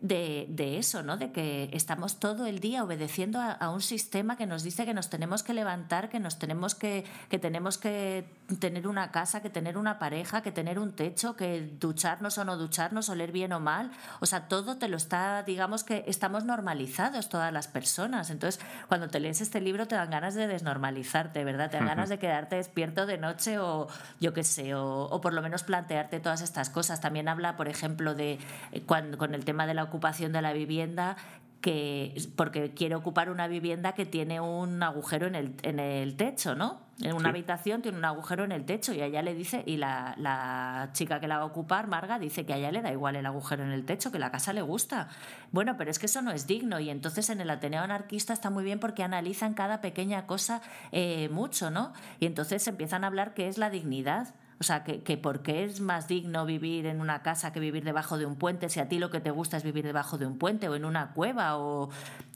de, de, eso, ¿no? De que estamos todo el día obedeciendo a, a, un sistema que nos dice que nos tenemos que levantar, que nos tenemos que, que tenemos que tener una casa, que tener una pareja, que tener un techo, que ducharnos o no ducharnos, oler bien o mal. O sea, todo te lo está, digamos que estamos normalizados todas las personas. Entonces, cuando te lees este libro te dan ganas de desnormalizarte, ¿verdad? Te dan uh -huh. ganas de quedarte despierto de noche o yo qué sé, o, o, por lo menos plantearte todas estas cosas. También habla, por ejemplo, de eh, cuando, con el tema de la ocupación de la vivienda, que porque quiere ocupar una vivienda que tiene un agujero en el, en el techo, ¿no? En una sí. habitación tiene un agujero en el techo y a ella le dice, y la, la, chica que la va a ocupar, Marga, dice que a ella le da igual el agujero en el techo, que la casa le gusta. Bueno, pero es que eso no es digno y entonces en el Ateneo anarquista está muy bien porque analizan cada pequeña cosa eh, mucho, ¿no? Y entonces empiezan a hablar qué es la dignidad. O sea, que, que por qué es más digno vivir en una casa que vivir debajo de un puente, si a ti lo que te gusta es vivir debajo de un puente o en una cueva o,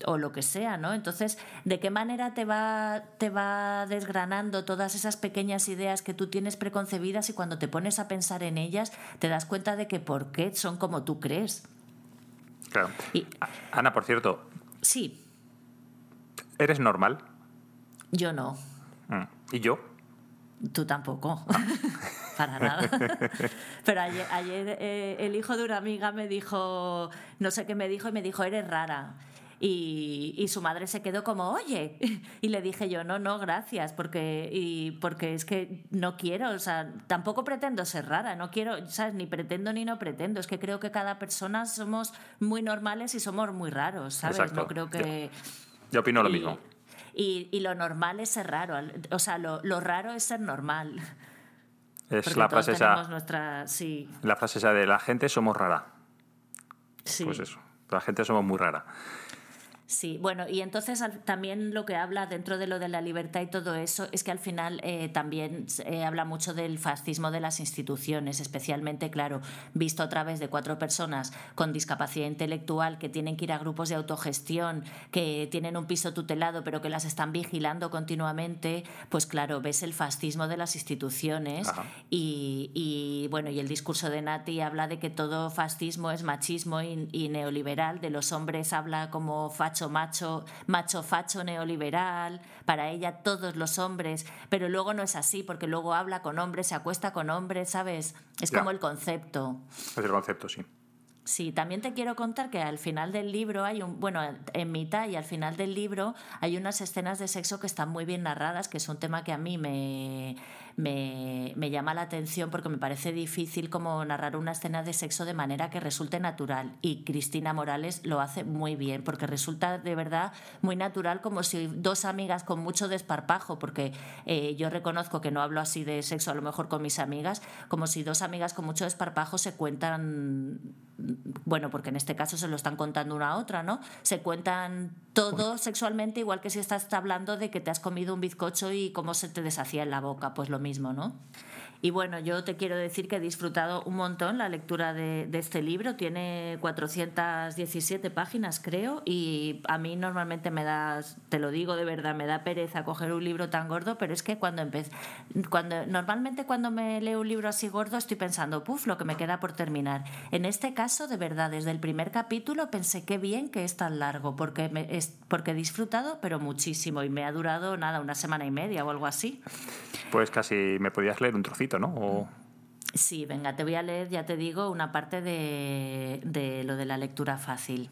o lo que sea, ¿no? Entonces, ¿de qué manera te va, te va desgranando todas esas pequeñas ideas que tú tienes preconcebidas y cuando te pones a pensar en ellas te das cuenta de que por qué son como tú crees? Claro. Y, Ana, por cierto. Sí. ¿Eres normal? Yo no. Mm. ¿Y yo? Tú tampoco. para nada. Pero ayer, eh, el hijo de una amiga me dijo, no sé qué me dijo, y me dijo, eres rara. Y, su madre se quedó como, oye, y le dije yo, no, no, gracias, porque, y, porque es que no quiero, o sea, tampoco pretendo ser rara, no quiero, ¿sabes? Ni pretendo ni no pretendo, es que creo que cada persona somos muy normales y somos muy raros, ¿sabes? No creo que... Yo, opino lo mismo. Y, lo normal es ser raro, o sea, lo, raro es ser normal. Es la frase esa. Nuestra, sí. La frase esa de la gente somos rara. Sí. Pues eso, la gente somos muy rara. Sí, bueno, y entonces también lo que habla dentro de lo de la libertad y todo eso es que al final eh, también eh, habla mucho del fascismo de las instituciones, especialmente, claro, visto a través de cuatro personas con discapacidad intelectual que tienen que ir a grupos de autogestión, que tienen un piso tutelado pero que las están vigilando continuamente, pues claro, ves el fascismo de las instituciones y, bueno, y el discurso de Nati habla de que todo fascismo es machismo y, y neoliberal, de los hombres habla como facho macho, macho facho neoliberal, para ella todos los hombres, pero luego no es así, porque luego habla con hombres, se acuesta con hombres, ¿sabes? Es como el concepto. Es el concepto, sí. Sí, también te quiero contar que al final del libro hay un, bueno, en mitad y al final del libro hay unas escenas de sexo que están muy bien narradas, que es un tema que a mí me, me, me, llama la atención porque me parece difícil como narrar una escena de sexo de manera que resulte natural. Y Cristina Morales lo hace muy bien porque resulta de verdad muy natural como si dos amigas con mucho desparpajo, porque eh, yo reconozco que no hablo así de sexo a lo mejor con mis amigas, como si dos amigas con mucho desparpajo se cuentan, bueno, porque en este caso se lo están contando una a otra, ¿no? Se cuentan todo sexualmente igual que si estás hablando de que te has comido un bizcocho y cómo se te deshacía en la boca, pues lo mismo, ¿no? Y bueno, yo te quiero decir que he disfrutado un montón la lectura de, este libro. Tiene 417 páginas, creo, y a mí normalmente me da, te lo digo de verdad, me da pereza coger un libro tan gordo, pero es que cuando empecé, cuando, normalmente cuando me leo un libro así gordo estoy pensando, puf, lo que me queda por terminar. En este caso, de verdad, desde el primer capítulo pensé qué bien que es tan largo, porque, me, es, porque he disfrutado, pero muchísimo, y me ha durado nada, una semana y media o algo así. Pues casi me podías leer un trocito ¿no? Sí, venga, te voy a leer, ya te digo, una parte de, de lo de la lectura fácil.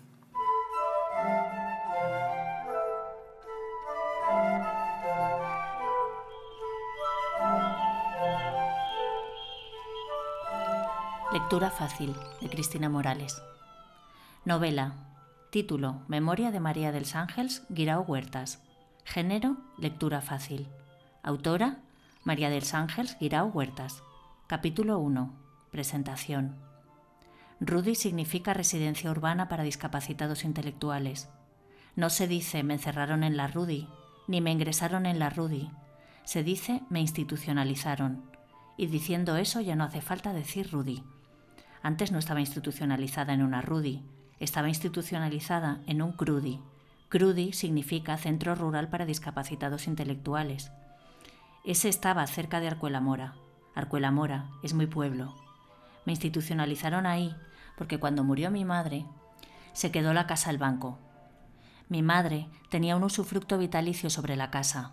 Lectura fácil de Cristina Morales. Novela. Título: Memoria de María del Ángeles, Guirao Huertas. Género: Lectura fácil. Autora: María del Ángeles Guirao Huertas. Capítulo 1. Presentación. RUDI significa residencia urbana para discapacitados intelectuales. No se dice me encerraron en la RUDI, ni me ingresaron en la RUDI. Se dice me institucionalizaron. Y diciendo eso ya no hace falta decir RUDI. Antes no estaba institucionalizada en una RUDI, estaba institucionalizada en un CRUDI. CRUDI significa Centro Rural para Discapacitados Intelectuales. Ese estaba cerca de Arcuela Mora. Arcuela Mora es muy pueblo. Me institucionalizaron ahí porque cuando murió mi madre, se quedó la casa al banco. Mi madre tenía un usufructo vitalicio sobre la casa.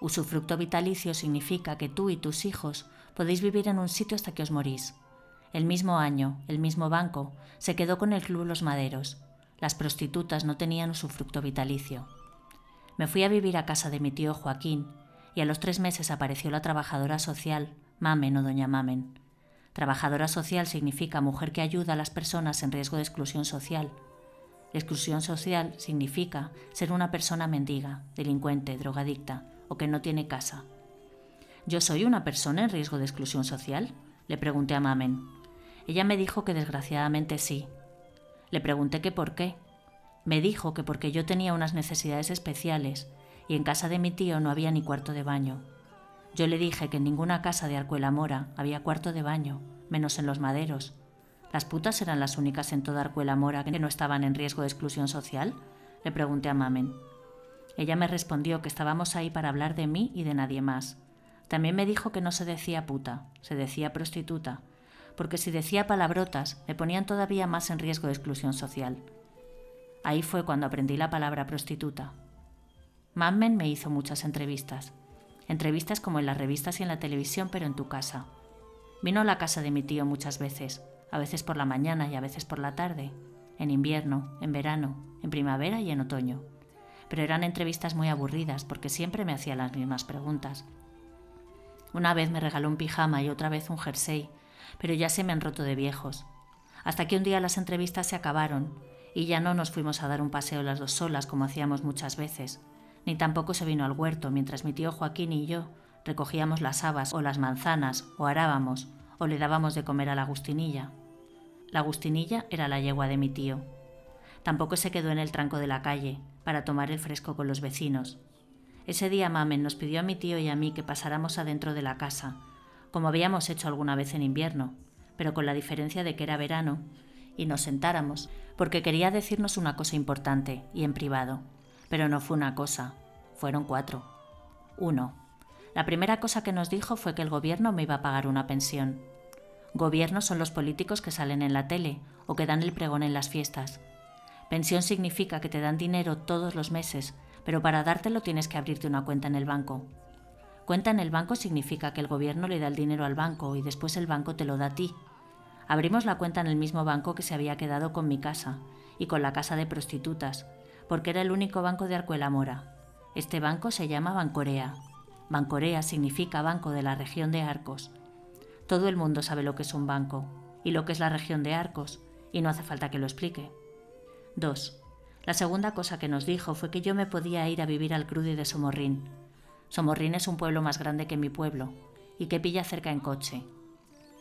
Usufructo vitalicio significa que tú y tus hijos podéis vivir en un sitio hasta que os morís. El mismo año, el mismo banco, se quedó con el Club Los Maderos. Las prostitutas no tenían usufructo vitalicio. Me fui a vivir a casa de mi tío Joaquín y a los tres meses apareció la trabajadora social, Mamen o Doña Mamen. Trabajadora social significa mujer que ayuda a las personas en riesgo de exclusión social. Exclusión social significa ser una persona mendiga, delincuente, drogadicta o que no tiene casa. ¿Yo soy una persona en riesgo de exclusión social? Le pregunté a Mamen. Ella me dijo que desgraciadamente sí. Le pregunté que por qué. Me dijo que porque yo tenía unas necesidades especiales y en casa de mi tío no había ni cuarto de baño. Yo le dije que en ninguna casa de Arcuela Mora había cuarto de baño, menos en los maderos. ¿Las putas eran las únicas en toda Arcuela Mora que no estaban en riesgo de exclusión social? Le pregunté a Mamen. Ella me respondió que estábamos ahí para hablar de mí y de nadie más. También me dijo que no se decía puta, se decía prostituta, porque si decía palabrotas me ponían todavía más en riesgo de exclusión social. Ahí fue cuando aprendí la palabra prostituta. Mammen me hizo muchas entrevistas. Entrevistas como en las revistas y en la televisión, pero en tu casa. Vino a la casa de mi tío muchas veces, a veces por la mañana y a veces por la tarde, en invierno, en verano, en primavera y en otoño. Pero eran entrevistas muy aburridas porque siempre me hacía las mismas preguntas. Una vez me regaló un pijama y otra vez un jersey, pero ya se me han roto de viejos. Hasta que un día las entrevistas se acabaron y ya no nos fuimos a dar un paseo las dos solas como hacíamos muchas veces, ni tampoco se vino al huerto mientras mi tío Joaquín y yo recogíamos las habas o las manzanas o arábamos o le dábamos de comer a la Agustinilla. La Agustinilla era la yegua de mi tío. Tampoco se quedó en el tranco de la calle para tomar el fresco con los vecinos. Ese día Mamen nos pidió a mi tío y a mí que pasáramos adentro de la casa, como habíamos hecho alguna vez en invierno, pero con la diferencia de que era verano, y nos sentáramos, porque quería decirnos una cosa importante y en privado. Pero no fue una cosa, fueron cuatro. Uno. La primera cosa que nos dijo fue que el gobierno me iba a pagar una pensión. Gobierno son los políticos que salen en la tele o que dan el pregón en las fiestas. Pensión significa que te dan dinero todos los meses, pero para dártelo tienes que abrirte una cuenta en el banco. Cuenta en el banco significa que el gobierno le da el dinero al banco y después el banco te lo da a ti. Abrimos la cuenta en el mismo banco que se había quedado con mi casa y con la casa de prostitutas, porque era el único banco de Arcuela Mora. Este banco se llama Bancorea. Bancorea significa Banco de la región de Arcos. Todo el mundo sabe lo que es un banco y lo que es la región de Arcos, y no hace falta que lo explique. 2. La segunda cosa que nos dijo fue que yo me podía ir a vivir al Crudi de Somorrín. Somorrín es un pueblo más grande que mi pueblo y que pilla cerca en coche,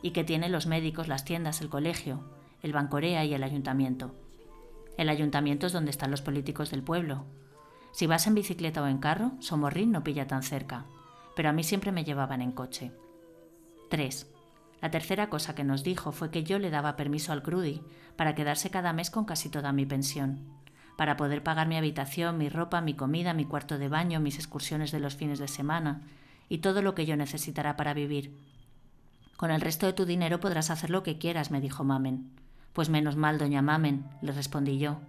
y que tiene los médicos, las tiendas, el colegio, el Bancorea y el ayuntamiento. El ayuntamiento es donde están los políticos del pueblo. Si vas en bicicleta o en carro, Somorrín no pilla tan cerca pero a mí siempre me llevaban en coche. 3. La tercera cosa que nos dijo fue que yo le daba permiso al Crudi para quedarse cada mes con casi toda mi pensión, para poder pagar mi habitación, mi ropa, mi comida, mi cuarto de baño, mis excursiones de los fines de semana y todo lo que yo necesitara para vivir. Con el resto de tu dinero podrás hacer lo que quieras, me dijo Mamen. Pues menos mal, doña Mamen, le respondí yo.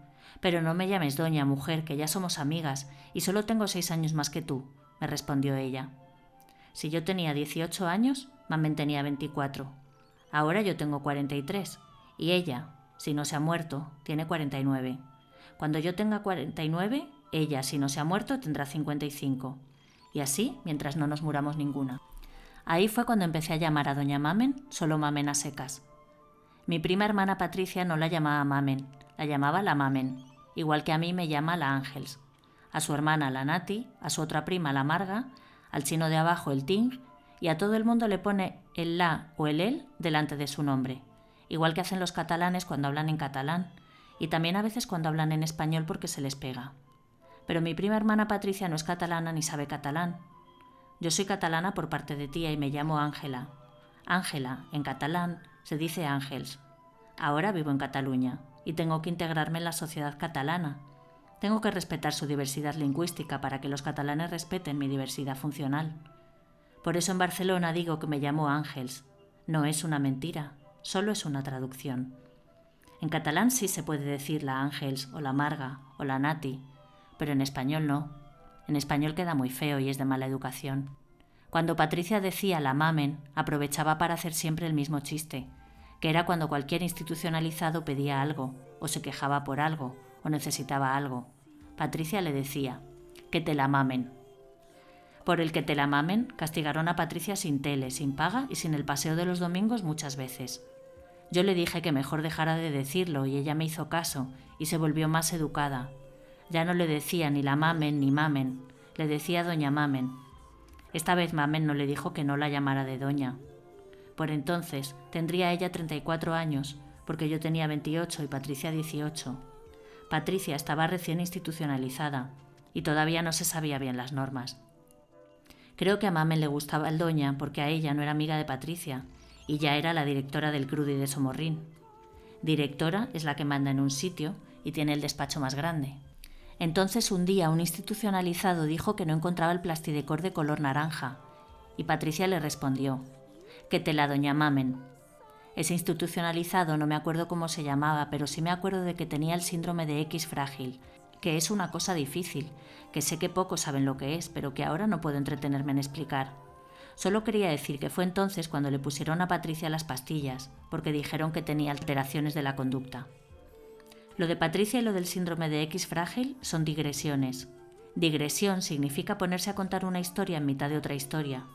Pero no me llames doña, mujer, que ya somos amigas y solo tengo seis años más que tú, me respondió ella. Si yo tenía 18 años, Mamen tenía 24. Ahora yo tengo 43 y ella, si no se ha muerto, tiene 49. Cuando yo tenga 49, ella, si no se ha muerto, tendrá 55. Y así, mientras no nos muramos ninguna. Ahí fue cuando empecé a llamar a doña Mamen solo Mamen a secas. Mi prima hermana Patricia no la llamaba Mamen, la llamaba la Mamen, igual que a mí me llama la Ángels. A su hermana la Nati, a su otra prima la Marga al chino de abajo el ting y a todo el mundo le pone el la o el el delante de su nombre, igual que hacen los catalanes cuando hablan en catalán y también a veces cuando hablan en español porque se les pega. Pero mi prima hermana Patricia no es catalana ni sabe catalán. Yo soy catalana por parte de tía y me llamo Ángela. Ángela, en catalán, se dice Ángels. Ahora vivo en Cataluña y tengo que integrarme en la sociedad catalana, tengo que respetar su diversidad lingüística para que los catalanes respeten mi diversidad funcional. Por eso en Barcelona digo que me llamo Ángels. No es una mentira, solo es una traducción. En catalán sí se puede decir la Ángels o la Marga o la Nati, pero en español no. En español queda muy feo y es de mala educación. Cuando Patricia decía la mamen, aprovechaba para hacer siempre el mismo chiste, que era cuando cualquier institucionalizado pedía algo, o se quejaba por algo, o necesitaba algo. Patricia le decía, que te la mamen. Por el que te la mamen, castigaron a Patricia sin tele, sin paga y sin el paseo de los domingos muchas veces. Yo le dije que mejor dejara de decirlo y ella me hizo caso y se volvió más educada. Ya no le decía ni la mamen ni mamen, le decía doña mamen. Esta vez mamen no le dijo que no la llamara de doña. Por entonces tendría ella 34 años, porque yo tenía 28 y Patricia 18. Patricia estaba recién institucionalizada y todavía no se sabía bien las normas. Creo que a Mamen le gustaba el doña porque a ella no era amiga de Patricia y ya era la directora del Crudi de Somorrín. Directora es la que manda en un sitio y tiene el despacho más grande. Entonces un día un institucionalizado dijo que no encontraba el plastidecor de color naranja y Patricia le respondió, que te la doña Mamen, ese institucionalizado no me acuerdo cómo se llamaba, pero sí me acuerdo de que tenía el síndrome de X frágil, que es una cosa difícil, que sé que pocos saben lo que es, pero que ahora no puedo entretenerme en explicar. Solo quería decir que fue entonces cuando le pusieron a Patricia las pastillas, porque dijeron que tenía alteraciones de la conducta. Lo de Patricia y lo del síndrome de X frágil son digresiones. Digresión significa ponerse a contar una historia en mitad de otra historia.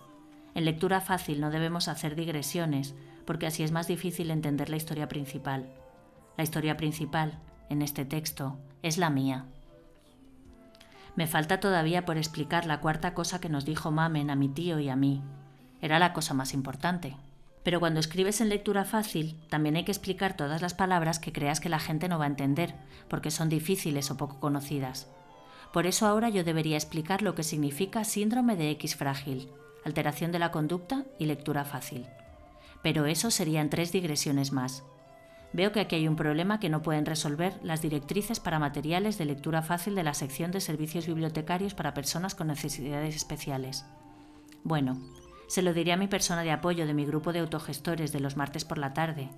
En lectura fácil no debemos hacer digresiones, porque así es más difícil entender la historia principal. La historia principal, en este texto, es la mía. Me falta todavía por explicar la cuarta cosa que nos dijo Mamen a mi tío y a mí. Era la cosa más importante. Pero cuando escribes en lectura fácil, también hay que explicar todas las palabras que creas que la gente no va a entender, porque son difíciles o poco conocidas. Por eso ahora yo debería explicar lo que significa síndrome de X frágil, alteración de la conducta y lectura fácil. Pero eso serían tres digresiones más. Veo que aquí hay un problema que no pueden resolver las directrices para materiales de lectura fácil de la sección de servicios bibliotecarios para personas con necesidades especiales. Bueno, se lo diré a mi persona de apoyo de mi grupo de autogestores de los martes por la tarde,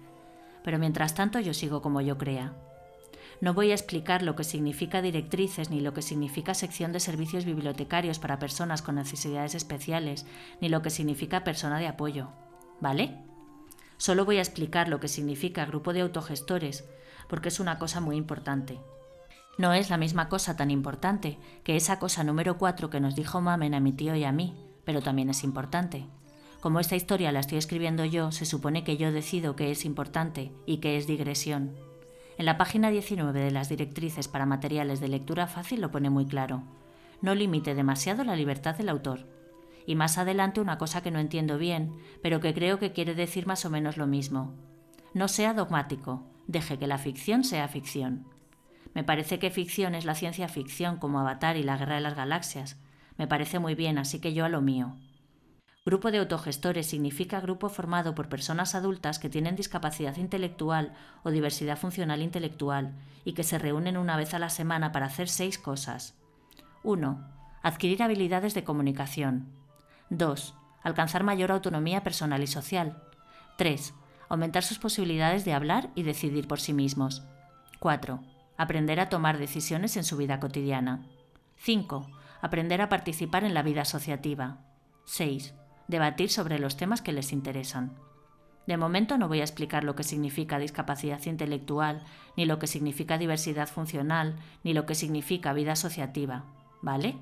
pero mientras tanto yo sigo como yo crea. No voy a explicar lo que significa directrices ni lo que significa sección de servicios bibliotecarios para personas con necesidades especiales, ni lo que significa persona de apoyo. ¿Vale? Solo voy a explicar lo que significa grupo de autogestores, porque es una cosa muy importante. No es la misma cosa tan importante que esa cosa número 4 que nos dijo Mamen a mi tío y a mí, pero también es importante. Como esta historia la estoy escribiendo yo, se supone que yo decido qué es importante y qué es digresión. En la página 19 de las directrices para materiales de lectura fácil lo pone muy claro. No limite demasiado la libertad del autor y más adelante una cosa que no entiendo bien, pero que creo que quiere decir más o menos lo mismo. No sea dogmático, deje que la ficción sea ficción. Me parece que ficción es la ciencia ficción como Avatar y la Guerra de las Galaxias. Me parece muy bien, así que yo a lo mío. Grupo de autogestores significa grupo formado por personas adultas que tienen discapacidad intelectual o diversidad funcional intelectual y que se reúnen una vez a la semana para hacer seis cosas. 1. Adquirir habilidades de comunicación. 2. Alcanzar mayor autonomía personal y social. 3. Aumentar sus posibilidades de hablar y decidir por sí mismos. 4. Aprender a tomar decisiones en su vida cotidiana. 5. Aprender a participar en la vida asociativa. 6. Debatir sobre los temas que les interesan. De momento no voy a explicar lo que significa discapacidad intelectual, ni lo que significa diversidad funcional, ni lo que significa vida asociativa. ¿Vale?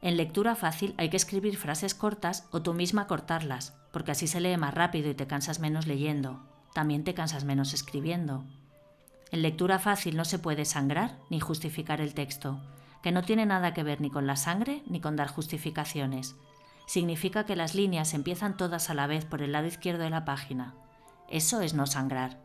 En lectura fácil hay que escribir frases cortas o tú misma cortarlas, porque así se lee más rápido y te cansas menos leyendo. También te cansas menos escribiendo. En lectura fácil no se puede sangrar ni justificar el texto, que no tiene nada que ver ni con la sangre ni con dar justificaciones. Significa que las líneas empiezan todas a la vez por el lado izquierdo de la página. Eso es no sangrar.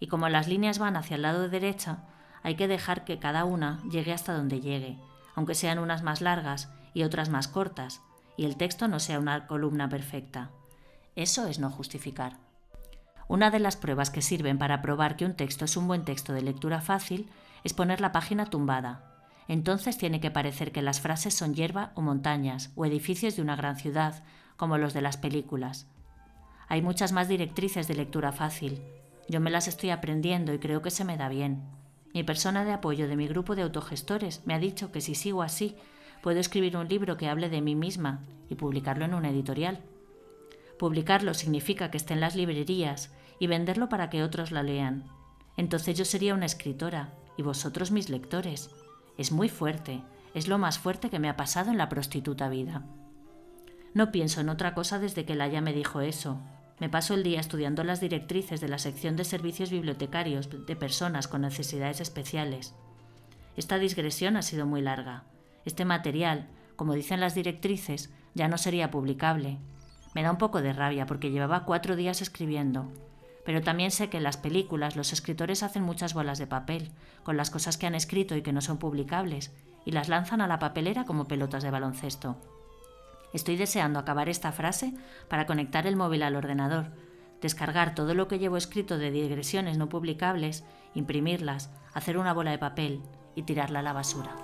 Y como las líneas van hacia el lado derecha, hay que dejar que cada una llegue hasta donde llegue, aunque sean unas más largas y otras más cortas, y el texto no sea una columna perfecta. Eso es no justificar. Una de las pruebas que sirven para probar que un texto es un buen texto de lectura fácil es poner la página tumbada. Entonces tiene que parecer que las frases son hierba o montañas o edificios de una gran ciudad, como los de las películas. Hay muchas más directrices de lectura fácil. Yo me las estoy aprendiendo y creo que se me da bien. Mi persona de apoyo de mi grupo de autogestores me ha dicho que si sigo así, puedo escribir un libro que hable de mí misma y publicarlo en una editorial. Publicarlo significa que esté en las librerías y venderlo para que otros la lean. Entonces yo sería una escritora y vosotros mis lectores. Es muy fuerte, es lo más fuerte que me ha pasado en la prostituta vida. No pienso en otra cosa desde que Laia me dijo eso. Me paso el día estudiando las directrices de la sección de servicios bibliotecarios de personas con necesidades especiales. Esta digresión ha sido muy larga. Este material, como dicen las directrices, ya no sería publicable. Me da un poco de rabia porque llevaba cuatro días escribiendo. Pero también sé que en las películas los escritores hacen muchas bolas de papel, con las cosas que han escrito y que no son publicables, y las lanzan a la papelera como pelotas de baloncesto. Estoy deseando acabar esta frase para conectar el móvil al ordenador, descargar todo lo que llevo escrito de digresiones no publicables, imprimirlas, hacer una bola de papel y tirarla a la basura.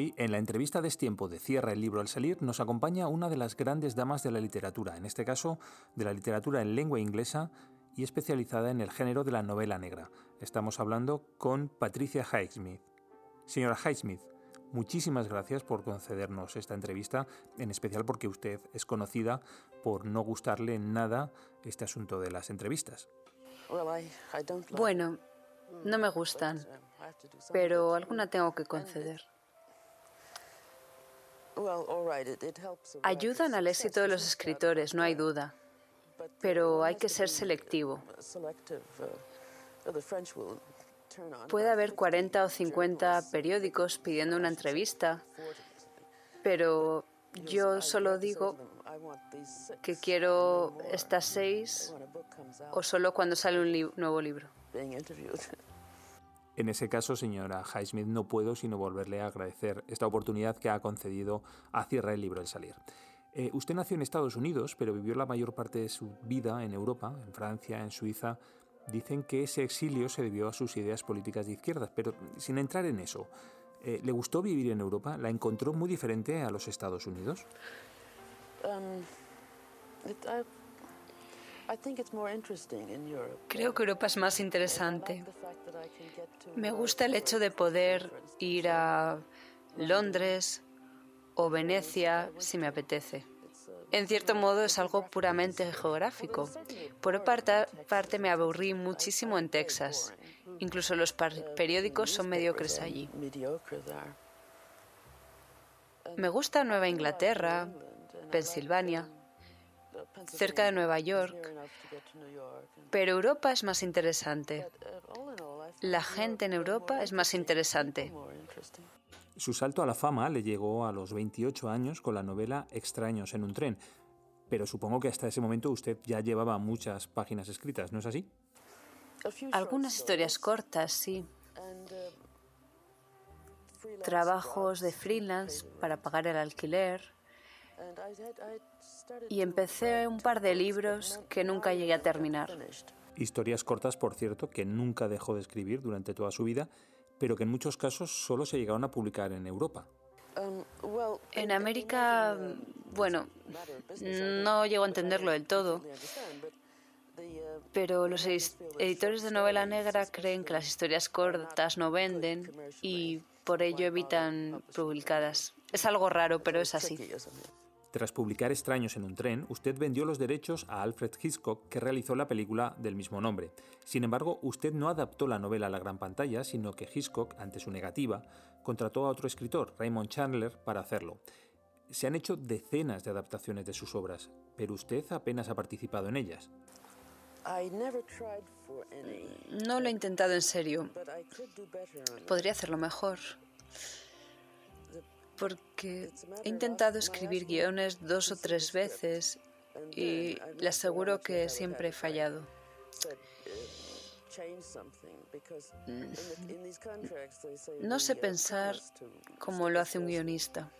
Hoy En la entrevista de Destiempo de Cierra el libro al salir nos acompaña una de las grandes damas de la literatura, en este caso de la literatura en lengua inglesa y especializada en el género de la novela negra. Estamos hablando con Patricia Highsmith. Señora Highsmith, muchísimas gracias por concedernos esta entrevista, en especial porque usted es conocida por no gustarle nada este asunto de las entrevistas. Bueno, no me gustan, pero alguna tengo que conceder. Ayudan al éxito de los escritores, no hay duda, pero hay que ser selectivo. Puede haber 40 o 50 periódicos pidiendo una entrevista, pero yo solo digo que quiero estas seis o solo cuando sale un nuevo libro. En ese caso, señora Highsmith, no puedo sino volverle a agradecer esta oportunidad que ha concedido a Cierra el Libro El Salir. Eh, usted nació en Estados Unidos, pero vivió la mayor parte de su vida en Europa, en Francia, en Suiza. Dicen que ese exilio se debió a sus ideas políticas de izquierdas, pero sin entrar en eso, eh, ¿le gustó vivir en Europa? ¿La encontró muy diferente a los Estados Unidos? Um, Creo que Europa es más interesante. Me gusta el hecho de poder ir a Londres o Venecia si me apetece. En cierto modo es algo puramente geográfico. Por otra parte, me aburrí muchísimo en Texas. Incluso los periódicos son mediocres allí. Me gusta Nueva Inglaterra, Pensilvania cerca de Nueva York. Pero Europa es más interesante. La gente en Europa es más interesante. Su salto a la fama le llegó a los 28 años con la novela Extraños en un tren. Pero supongo que hasta ese momento usted ya llevaba muchas páginas escritas, ¿no es así? Algunas historias cortas, sí. Trabajos de freelance para pagar el alquiler y empecé un par de libros que nunca llegué a terminar. Historias cortas, por cierto, que nunca dejó de escribir durante toda su vida, pero que en muchos casos solo se llegaron a publicar en Europa. En América, bueno, no llego a entenderlo del todo, pero los editores de novela negra creen que las historias cortas no venden y por ello evitan publicadas. Es algo raro, pero es así. Tras publicar Extraños en un tren, usted vendió los derechos a Alfred Hitchcock, que realizó la película del mismo nombre. Sin embargo, usted no adaptó la novela a la gran pantalla, sino que Hitchcock, ante su negativa, contrató a otro escritor, Raymond Chandler, para hacerlo. Se han hecho decenas de adaptaciones de sus obras, pero usted apenas ha participado en ellas. No lo he intentado en serio. Podría hacerlo mejor porque he intentado escribir guiones dos o tres veces y le aseguro que siempre he fallado. Mm. No sé pensar como lo hace un guionista.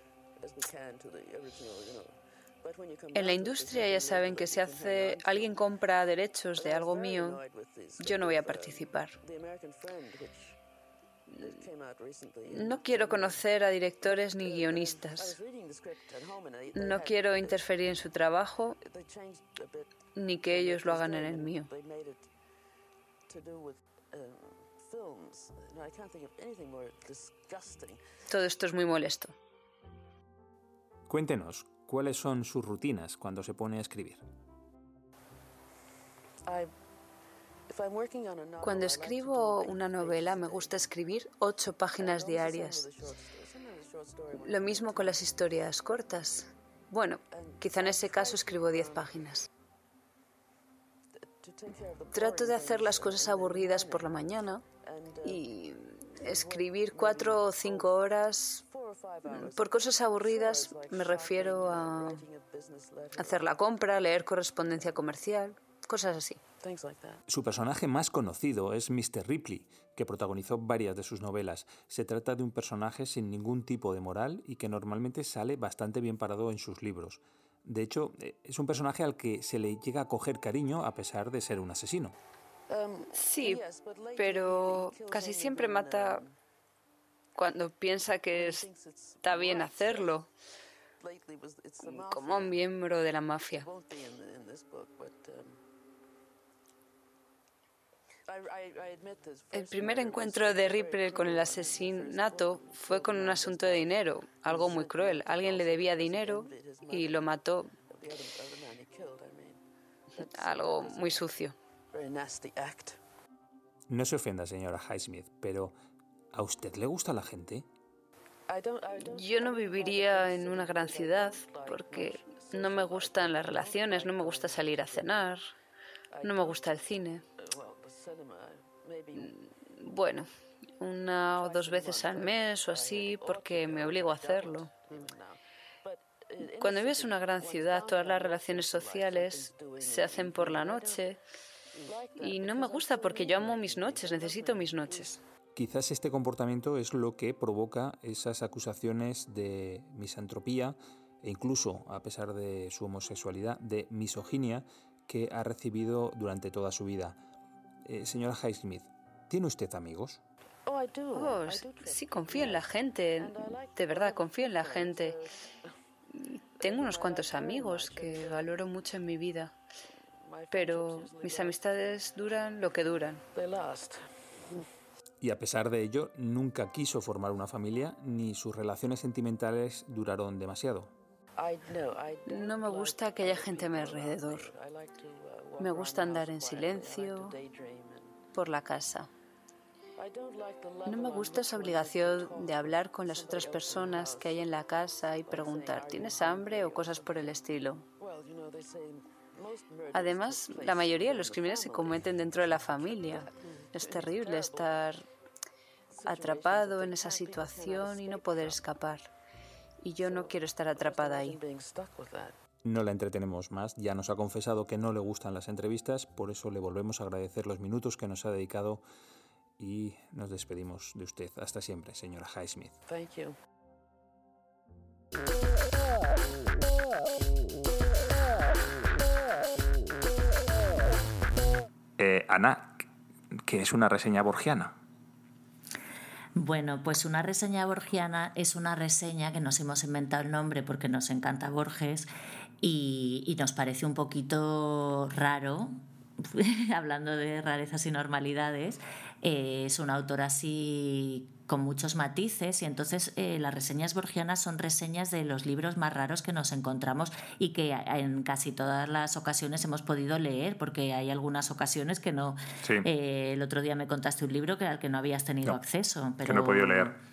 En la industria ya saben que si hace alguien compra derechos de algo mío, yo no voy a participar. No quiero conocer a directores ni guionistas. No quiero interferir en su trabajo ni que ellos lo hagan en el mío. Todo esto es muy molesto. Cuéntenos, ¿cuáles son sus rutinas cuando se pone a escribir? Cuando escribo una novela me gusta escribir ocho páginas diarias. Lo mismo con las historias cortas. Bueno, quizá en ese caso escribo diez páginas. Trato de hacer las cosas aburridas por la mañana y escribir cuatro o cinco horas. Por cosas aburridas me refiero a hacer la compra, leer correspondencia comercial, cosas así. Su personaje más conocido es Mr. Ripley, que protagonizó varias de sus novelas. Se trata de un personaje sin ningún tipo de moral y que normalmente sale bastante bien parado en sus libros. De hecho, eh, es un personaje al que se le llega a coger cariño a pesar de ser un asesino. Um, sí, pero casi siempre mata cuando piensa que está bien hacerlo como miembro de la mafia. El primer encuentro de Ripple con el asesinato fue con un asunto de dinero, algo muy cruel. Alguien le debía dinero y lo mató. Algo muy sucio. No se ofenda, señora Highsmith, pero ¿a usted le gusta la gente? Yo no viviría en una gran ciudad porque no me gustan las relaciones, no me gusta salir a cenar, no me gusta el cine. Bueno, una o dos veces al mes o así porque me obligo a hacerlo. Cuando vives en una gran ciudad, todas las relaciones sociales se hacen por la noche y no me gusta porque yo amo mis noches, necesito mis noches. Quizás este comportamiento es lo que provoca esas acusaciones de misantropía e incluso, a pesar de su homosexualidad, de misoginia que ha recibido durante toda su vida. Eh, señora Highsmith, ¿tiene usted amigos? Oh, sí, confío en la gente. De verdad, confío en la gente. Tengo unos cuantos amigos que valoro mucho en mi vida, pero mis amistades duran lo que duran. Y a pesar de ello, nunca quiso formar una familia ni sus relaciones sentimentales duraron demasiado. No me gusta que haya gente a mi alrededor. Me gusta andar en silencio por la casa. No me gusta esa obligación de hablar con las otras personas que hay en la casa y preguntar, ¿tienes hambre o cosas por el estilo? Además, la mayoría de los crímenes se cometen dentro de la familia. Es terrible estar atrapado en esa situación y no poder escapar. Y yo no quiero estar atrapada ahí. No la entretenemos más, ya nos ha confesado que no le gustan las entrevistas, por eso le volvemos a agradecer los minutos que nos ha dedicado y nos despedimos de usted. Hasta siempre, señora Highsmith. Eh, Ana, ¿qué es una reseña borgiana? Bueno, pues una reseña borgiana es una reseña que nos hemos inventado el nombre porque nos encanta Borges y, nos parece un poquito raro, hablando de rarezas y normalidades, eh, es un autor así con muchos matices y entonces eh, las reseñas borgianas son reseñas de los libros más raros que nos encontramos y que en casi todas las ocasiones hemos podido leer porque hay algunas ocasiones que no. Eh, el otro día me contaste un libro que al que no habías tenido acceso pero, que no he podido leer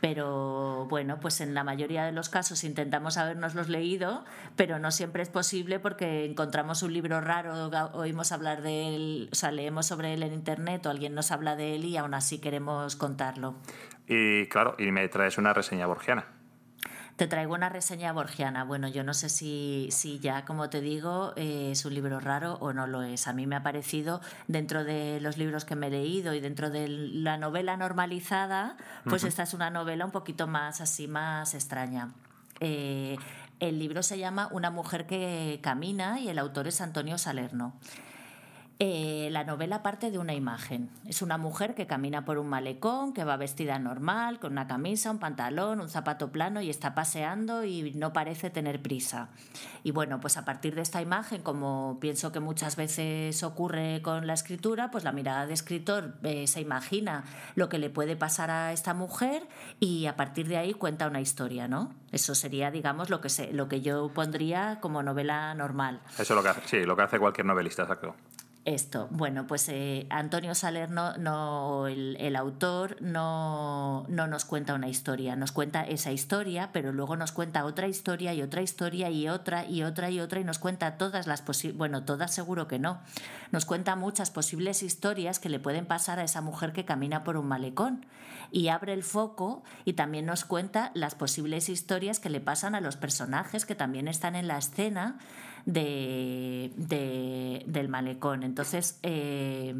pero bueno, pues en la mayoría de los casos intentamos habernoslos leído, pero no siempre es posible porque encontramos un libro raro, oímos hablar de él, o sea, leemos sobre él en internet o alguien nos habla de él y aún así queremos contarlo. Y claro, y me traes una reseña borgiana. Te traigo una reseña borgiana. Bueno, yo no sé si, si ya, como te digo, eh, es un libro raro o no lo es. A mí me ha parecido, dentro de los libros que me he leído y dentro de la novela normalizada, pues esta es una novela un poquito más así, más extraña. Eh, el libro se llama Una mujer que camina y el autor es Antonio Salerno. Eh, la novela parte de una imagen. Es una mujer que camina por un malecón, que va vestida normal, con una camisa, un pantalón, un zapato plano y está paseando y no parece tener prisa. Y bueno, pues a partir de esta imagen, como pienso que muchas veces ocurre con la escritura, pues la mirada de escritor eh, se imagina lo que le puede pasar a esta mujer y a partir de ahí cuenta una historia, ¿no? Eso sería, digamos, lo que, se, lo que yo pondría como novela normal. Eso es lo que sí, lo que hace cualquier novelista, exacto. Esto, bueno, pues eh, Antonio Salerno, no, el, autor, no, no, nos cuenta una historia, nos cuenta esa historia, pero luego nos cuenta otra historia y otra historia y otra y otra y otra y nos cuenta todas las posibles, bueno, todas seguro que no, nos cuenta muchas posibles historias que le pueden pasar a esa mujer que camina por un malecón y abre el foco y también nos cuenta las posibles historias que le pasan a los personajes que también están en la escena de, del malecón. Entonces, eh,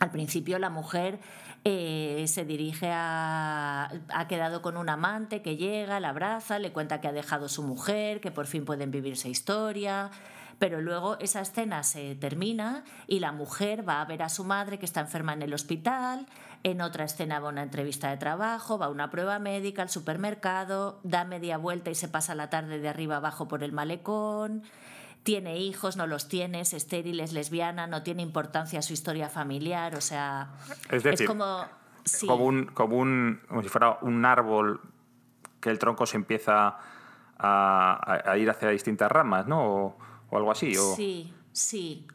al principio la mujer eh, se dirige a... ha quedado con un amante que llega, la abraza, le cuenta que ha dejado su mujer, que por fin pueden vivir esa historia, pero luego esa escena se termina y la mujer va a ver a su madre que está enferma en el hospital, en otra escena va a una entrevista de trabajo, va a una prueba médica, al supermercado, da media vuelta y se pasa la tarde de arriba abajo por el malecón tiene hijos, no los tiene, es estéril, es lesbiana, no tiene importancia su historia familiar, o sea, es, como... Como, un, como, un, como si fuera un árbol que el tronco se empieza a, ir hacia distintas ramas, ¿no? O, o algo así. O... Sí, sí.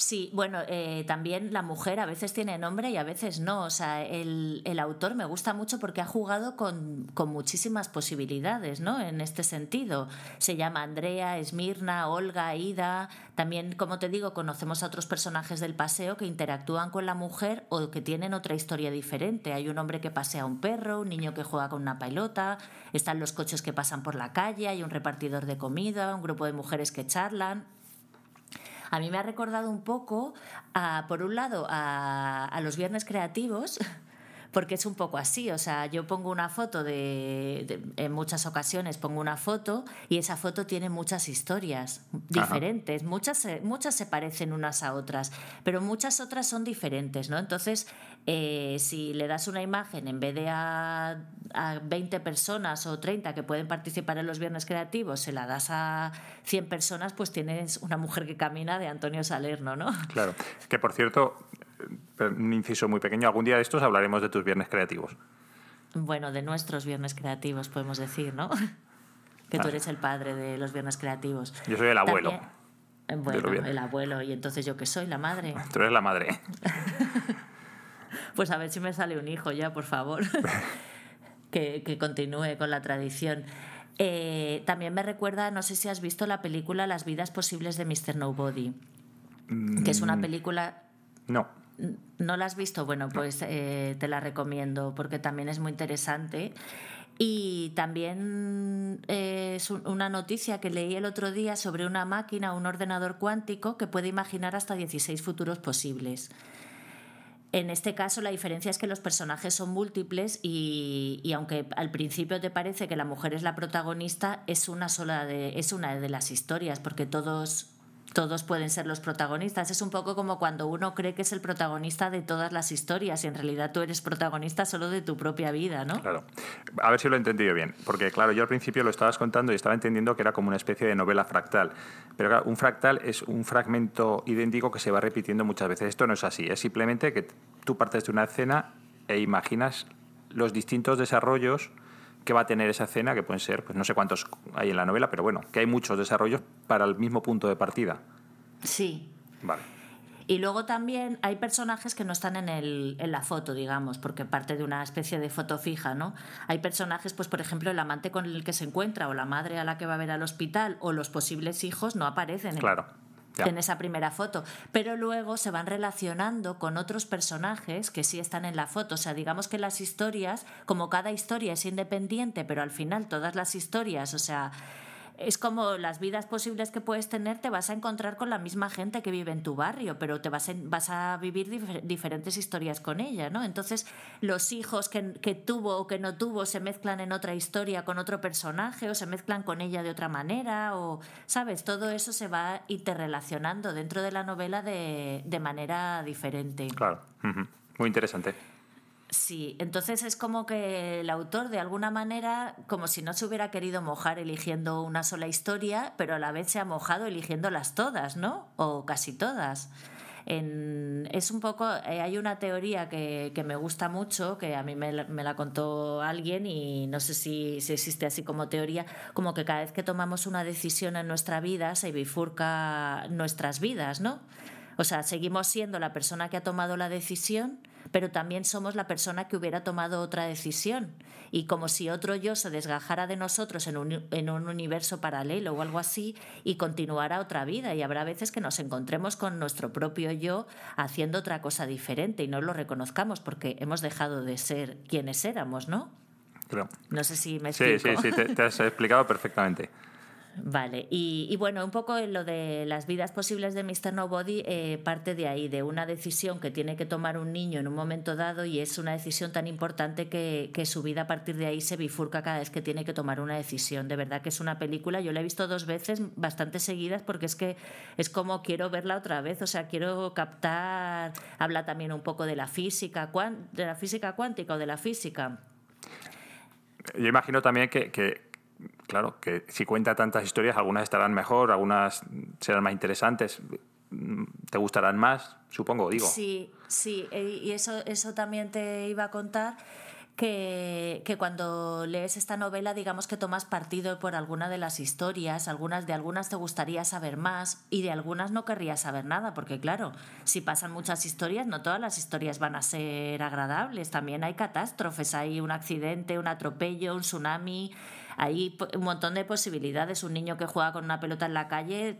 Sí, bueno, eh, también la mujer a veces tiene nombre y a veces no. O sea, el, autor me gusta mucho porque ha jugado con, muchísimas posibilidades, ¿no? En este sentido. Se llama Andrea, Esmirna, Olga, Ida. También, como te digo, conocemos a otros personajes del paseo que interactúan con la mujer o que tienen otra historia diferente. Hay un hombre que pasea un perro, un niño que juega con una pelota, están los coches que pasan por la calle, hay un repartidor de comida, un grupo de mujeres que charlan a mí me ha recordado un poco, por un lado, a, los viernes creativos, porque es un poco así, o sea, yo pongo una foto de, en muchas ocasiones pongo una foto y esa foto tiene muchas historias diferentes, muchas muchas se parecen unas a otras, pero muchas otras son diferentes, ¿no? Entonces, eh, si le das una imagen en vez de a, a 20 personas o 30 que pueden participar en los viernes creativos, se la das a 100 personas, pues tienes una mujer que camina de Antonio Salerno, ¿no? Claro, que por cierto, un inciso muy pequeño, algún día de estos hablaremos de tus viernes creativos. Bueno, de nuestros viernes creativos, podemos decir, ¿no? Que tú ah. eres el padre de los viernes creativos. Yo soy el abuelo. bueno, el abuelo. ¿Y entonces yo qué soy? ¿La madre? Tú eres la madre. pues a ver si me sale un hijo ya, por favor. que, que continúe con la tradición. Eh, también me recuerda, no sé si has visto la película Las vidas posibles de Mr. Nobody, que es una mm. película... No. ¿No la has visto? Bueno, pues eh, te la recomiendo porque también es muy interesante. Y también eh, es una noticia que leí el otro día sobre una máquina, un ordenador cuántico que puede imaginar hasta 16 futuros posibles. En este caso la diferencia es que los personajes son múltiples y, y, aunque al principio te parece que la mujer es la protagonista, es una sola de, es una de las historias, porque todos todos pueden ser los protagonistas. Es un poco como cuando uno cree que es el protagonista de todas las historias y en realidad tú eres protagonista solo de tu propia vida, ¿no? Claro. A ver si lo he entendido bien. Porque, claro, yo al principio lo estabas contando y estaba entendiendo que era como una especie de novela fractal. Pero claro, un fractal es un fragmento idéntico que se va repitiendo muchas veces. Esto no es así. Es simplemente que tú partes de una escena e imaginas los distintos desarrollos que va a tener esa escena, que pueden ser, pues no sé cuántos hay en la novela, pero bueno, que hay muchos desarrollos para el mismo punto de partida. Sí. Vale. Y luego también hay personajes que no están en, el, en la foto, digamos, porque parte de una especie de foto fija, ¿no? Hay personajes, pues por ejemplo, el amante con el que se encuentra o la madre a la que va a ver al hospital o los posibles hijos no aparecen. Claro en esa primera foto, pero luego se van relacionando con otros personajes que sí están en la foto. O sea, digamos que las historias, como cada historia es independiente, pero al final todas las historias, o sea, es como las vidas posibles que puedes tener, te vas a encontrar con la misma gente que vive en tu barrio, pero te vas a, vas a vivir diferentes historias con ella, ¿no? Entonces, los hijos que, tuvo o que no tuvo se mezclan en otra historia con otro personaje o se mezclan con ella de otra manera, o, ¿sabes? Todo eso se va interrelacionando dentro de la novela de manera diferente. Claro, muy interesante. Sí, entonces es como que el autor de alguna manera, como si no se hubiera querido mojar eligiendo una sola historia, pero a la vez se ha mojado eligiéndolas todas, ¿no? O casi todas. es un poco, eh, hay una teoría que, me gusta mucho, que a mí me, la contó alguien y no sé si, si, existe así como teoría, como que cada vez que tomamos una decisión en nuestra vida se bifurca nuestras vidas, ¿no? O sea, seguimos siendo la persona que ha tomado la decisión, pero también somos la persona que hubiera tomado otra decisión. Y como si otro yo se desgajara de nosotros en un, en un universo paralelo o algo así y continuara otra vida. Y habrá veces que nos encontremos con nuestro propio yo haciendo otra cosa diferente y no lo reconozcamos porque hemos dejado de ser quienes éramos, ¿no? No sé si me explico. Sí, sí, sí, te, has explicado perfectamente. Vale, y, bueno, un poco lo de las vidas posibles de Mr. Nobody eh, parte de ahí, de una decisión que tiene que tomar un niño en un momento dado y es una decisión tan importante que, que, su vida a partir de ahí se bifurca cada vez que tiene que tomar una decisión. De verdad que es una película, yo la he visto dos veces, bastante seguidas, porque es que es como quiero verla otra vez, o sea, quiero captar, habla también un poco de la física, de la física cuántica o de la física. Yo imagino también que claro, que si cuenta tantas historias, algunas estarán mejor, algunas serán más interesantes, te gustarán más, supongo, digo. Sí, sí, eh, y eso, eso también te iba a contar que, que, cuando lees esta novela, digamos que tomas partido por alguna de las historias, algunas de algunas te gustaría saber más y de algunas no querrías saber nada, porque claro, si pasan muchas historias, no todas las historias van a ser agradables, también hay catástrofes, hay un accidente, un atropello, un tsunami, hay un montón de posibilidades. Un niño que juega con una pelota en la calle,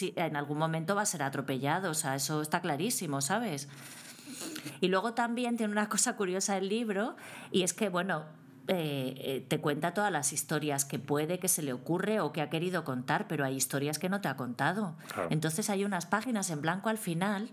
en algún momento va a ser atropellado, o sea, eso está clarísimo, ¿sabes? Y luego también tiene una cosa curiosa el libro, y es que, bueno, eh, eh, te cuenta todas las historias que puede, que se le ocurre o que ha querido contar, pero hay historias que no te ha contado. Entonces hay unas páginas en blanco al final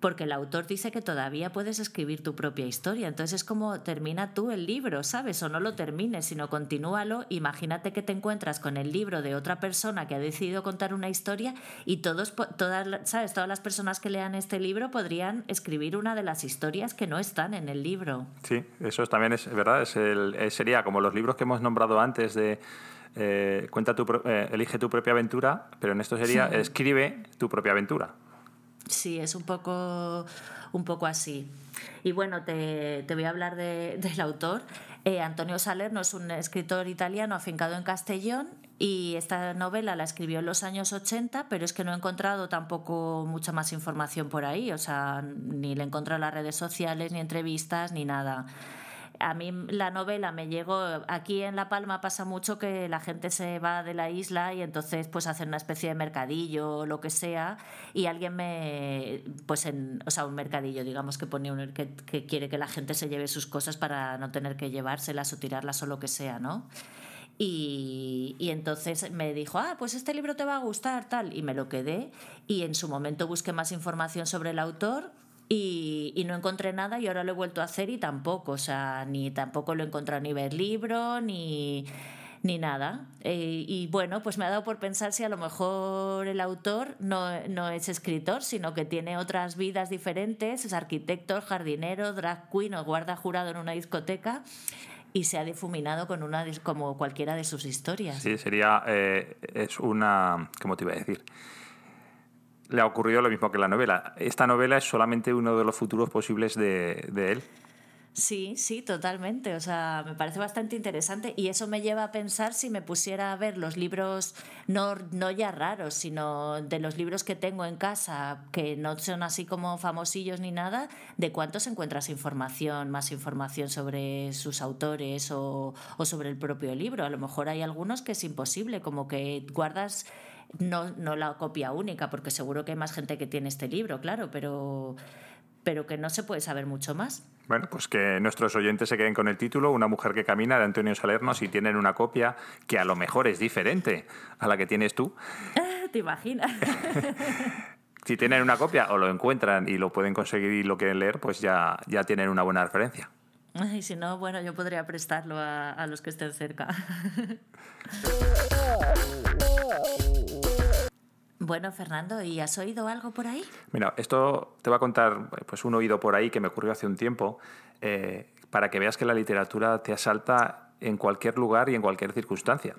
porque el autor dice que todavía puedes escribir tu propia historia. Entonces es como termina tú el libro, ¿sabes? O no lo termines, sino continúalo. Imagínate que te encuentras con el libro de otra persona que ha decidido contar una historia y todos, todas, ¿sabes? Todas las personas que lean este libro podrían escribir una de las historias que no están en el libro. Sí, eso también es verdad. Es el, sería como los libros que hemos nombrado antes de... Eh, cuenta tu, eh, elige tu propia aventura, pero en esto sería escribe tu propia aventura. Sí, es un poco, un poco así. Y bueno, te, voy a hablar del autor. Eh, Antonio Salerno es un escritor italiano afincado en Castellón y esta novela la escribió en los años 80, pero es que no he encontrado tampoco mucha más información por ahí, o sea, ni le encontrado en las redes sociales, ni entrevistas, ni nada a mí la novela me llegó, aquí en La Palma pasa mucho que la gente se va de la isla y entonces pues hacen una especie de mercadillo o lo que sea y alguien me, pues en, o sea, un mercadillo digamos que pone un, que, quiere que la gente se lleve sus cosas para no tener que llevárselas o tirarlas o lo que sea, ¿no? Y, y, entonces me dijo, ah, pues este libro te va a gustar, tal, y me lo quedé. Y en su momento busqué más información sobre el autor, y, no encontré nada y ahora lo he vuelto a hacer y tampoco, o sea, ni tampoco lo he encontrado ni ver libro, ni, ni nada. Eh, y bueno, pues me ha dado por pensar si a lo mejor el autor no, no, es escritor, sino que tiene otras vidas diferentes, es arquitecto, jardinero, drag queen o guarda jurado en una discoteca y se ha difuminado con una como cualquiera de sus historias. Sí, sería, eh, es una, ¿cómo te iba a decir? Le ha ocurrido lo mismo que la novela. Esta novela es solamente uno de los futuros posibles de, él. Sí, sí, totalmente. O sea, me parece bastante interesante y eso me lleva a pensar si me pusiera a ver los libros, no, no ya raros, sino de los libros que tengo en casa, que no son así como famosillos ni nada, de cuántos encuentras información, más información sobre sus autores o, o sobre el propio libro. A lo mejor hay algunos que es imposible, como que guardas no, no la copia única, porque seguro que hay más gente que tiene este libro, claro, pero, pero que no se puede saber mucho más. Bueno, pues que nuestros oyentes se queden con el título Una mujer que camina de Antonio Salerno si tienen una copia que a lo mejor es diferente a la que tienes tú. ¿Te imaginas? si tienen una copia o lo encuentran y lo pueden conseguir y lo quieren leer, pues ya, ya tienen una buena referencia. Y si no, bueno, yo podría prestarlo a, a los que estén cerca. Bueno, Fernando, ¿y has oído algo por ahí? Mira, esto te va a contar pues, un oído por ahí que me ocurrió hace un tiempo, eh, para que veas que la literatura te asalta en cualquier lugar y en cualquier circunstancia.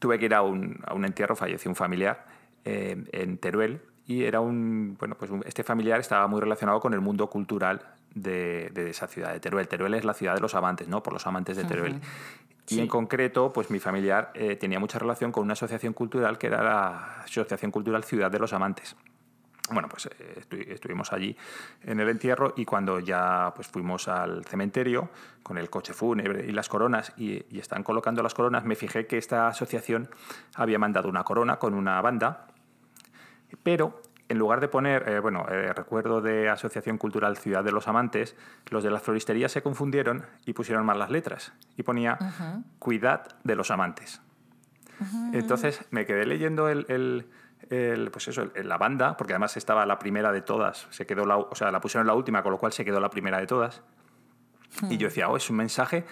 Tuve que ir a un, a un entierro, falleció un familiar eh, en Teruel y era un, bueno, pues este familiar estaba muy relacionado con el mundo cultural de, esa ciudad de Teruel. Teruel es la ciudad de los amantes, ¿no? Por los amantes de Teruel. Y en concreto, pues mi familiar eh, tenía mucha relación con una asociación cultural que era la Asociación Cultural Ciudad de los Amantes. Bueno, pues eh, estuvimos allí en el entierro y cuando ya pues, fuimos al cementerio con el coche fúnebre y las coronas y, y están colocando las coronas, me fijé que esta asociación había mandado una corona con una banda, pero en lugar de poner, eh, bueno, eh, recuerdo de Asociación Cultural Ciudad de los Amantes, los de la floristería se confundieron y pusieron mal las letras. Y ponía Cuidad de los Amantes. Entonces me quedé leyendo el, pues eso, la banda, porque además estaba la primera de todas, se quedó la, o sea, la pusieron la última, con lo cual se quedó la primera de todas. Y yo decía, oh, es un mensaje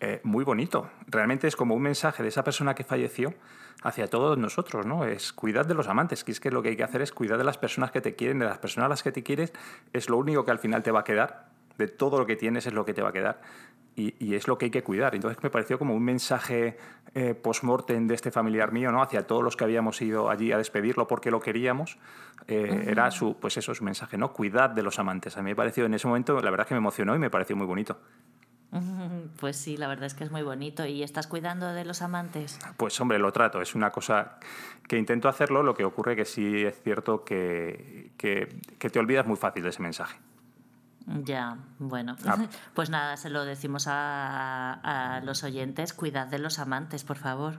eh, muy bonito. Realmente es como un mensaje de esa persona que falleció hacia todos nosotros, ¿no? Es cuidar de los amantes, que es que lo que hay que hacer es cuidar de las personas que te quieren, de las personas a las que te quieres, es lo único que al final te va a quedar, de todo lo que tienes es lo que te va a quedar. Y, es lo que hay que cuidar. Entonces me pareció como un mensaje eh, post-mortem de este familiar mío, ¿no? Hacia todos los que habíamos ido allí a despedirlo porque lo queríamos. Eh, era su, pues eso, su mensaje, ¿no? Cuidad de los amantes. A mí me pareció en ese momento, la verdad es que me emocionó y me pareció muy bonito. Pues sí, la verdad es que es muy bonito. ¿Y estás cuidando de los amantes? Pues hombre, lo trato. Es una cosa que intento hacerlo, lo que ocurre que sí es cierto que, que, te olvidas muy fácil de ese mensaje. Ya, bueno. Ah. Pues nada, se lo decimos a, a los oyentes, cuidad de los amantes, por favor.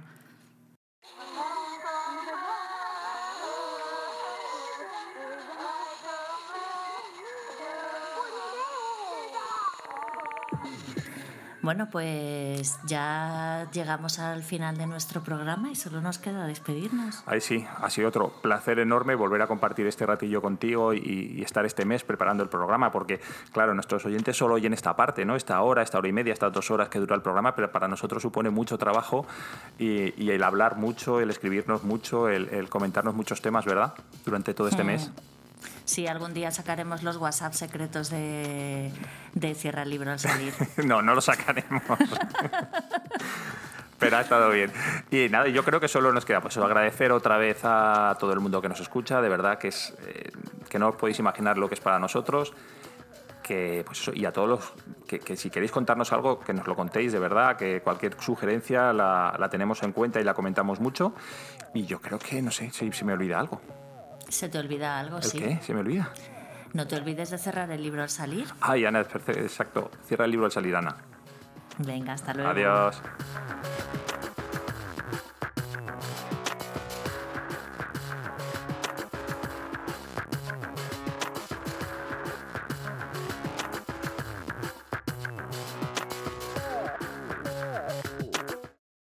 Bueno, pues ya llegamos al final de nuestro programa y solo nos queda despedirnos. Ahí sí, ha sido otro placer enorme volver a compartir este ratillo contigo y, estar este mes preparando el programa, porque claro, nuestros oyentes solo oyen esta parte, ¿no? Esta hora, esta hora y media, estas dos horas que dura el programa, pero para nosotros supone mucho trabajo y, el hablar mucho, el escribirnos mucho, el, comentarnos muchos temas, ¿verdad? Durante todo este mes. Sí, algún día sacaremos los WhatsApp secretos de, de Cierra el libro al salir. no, no lo sacaremos. Pero ha estado bien. Y nada, yo creo que solo nos queda pues agradecer otra vez a todo el mundo que nos escucha, de verdad que es eh, que no os podéis imaginar lo que es para nosotros. Que, pues eso, y a todos los que, si queréis contarnos algo, que nos lo contéis de verdad, que cualquier sugerencia la, la tenemos en cuenta y la comentamos mucho. Y yo creo que, no sé, si, si me olvida algo. ¿Se te olvida algo? ¿El sí. qué? ¿Se me olvida? No te olvides de cerrar el libro al salir. Ay, Ana, exacto. Cierra el libro al salir, Ana. Venga, hasta luego. Adiós.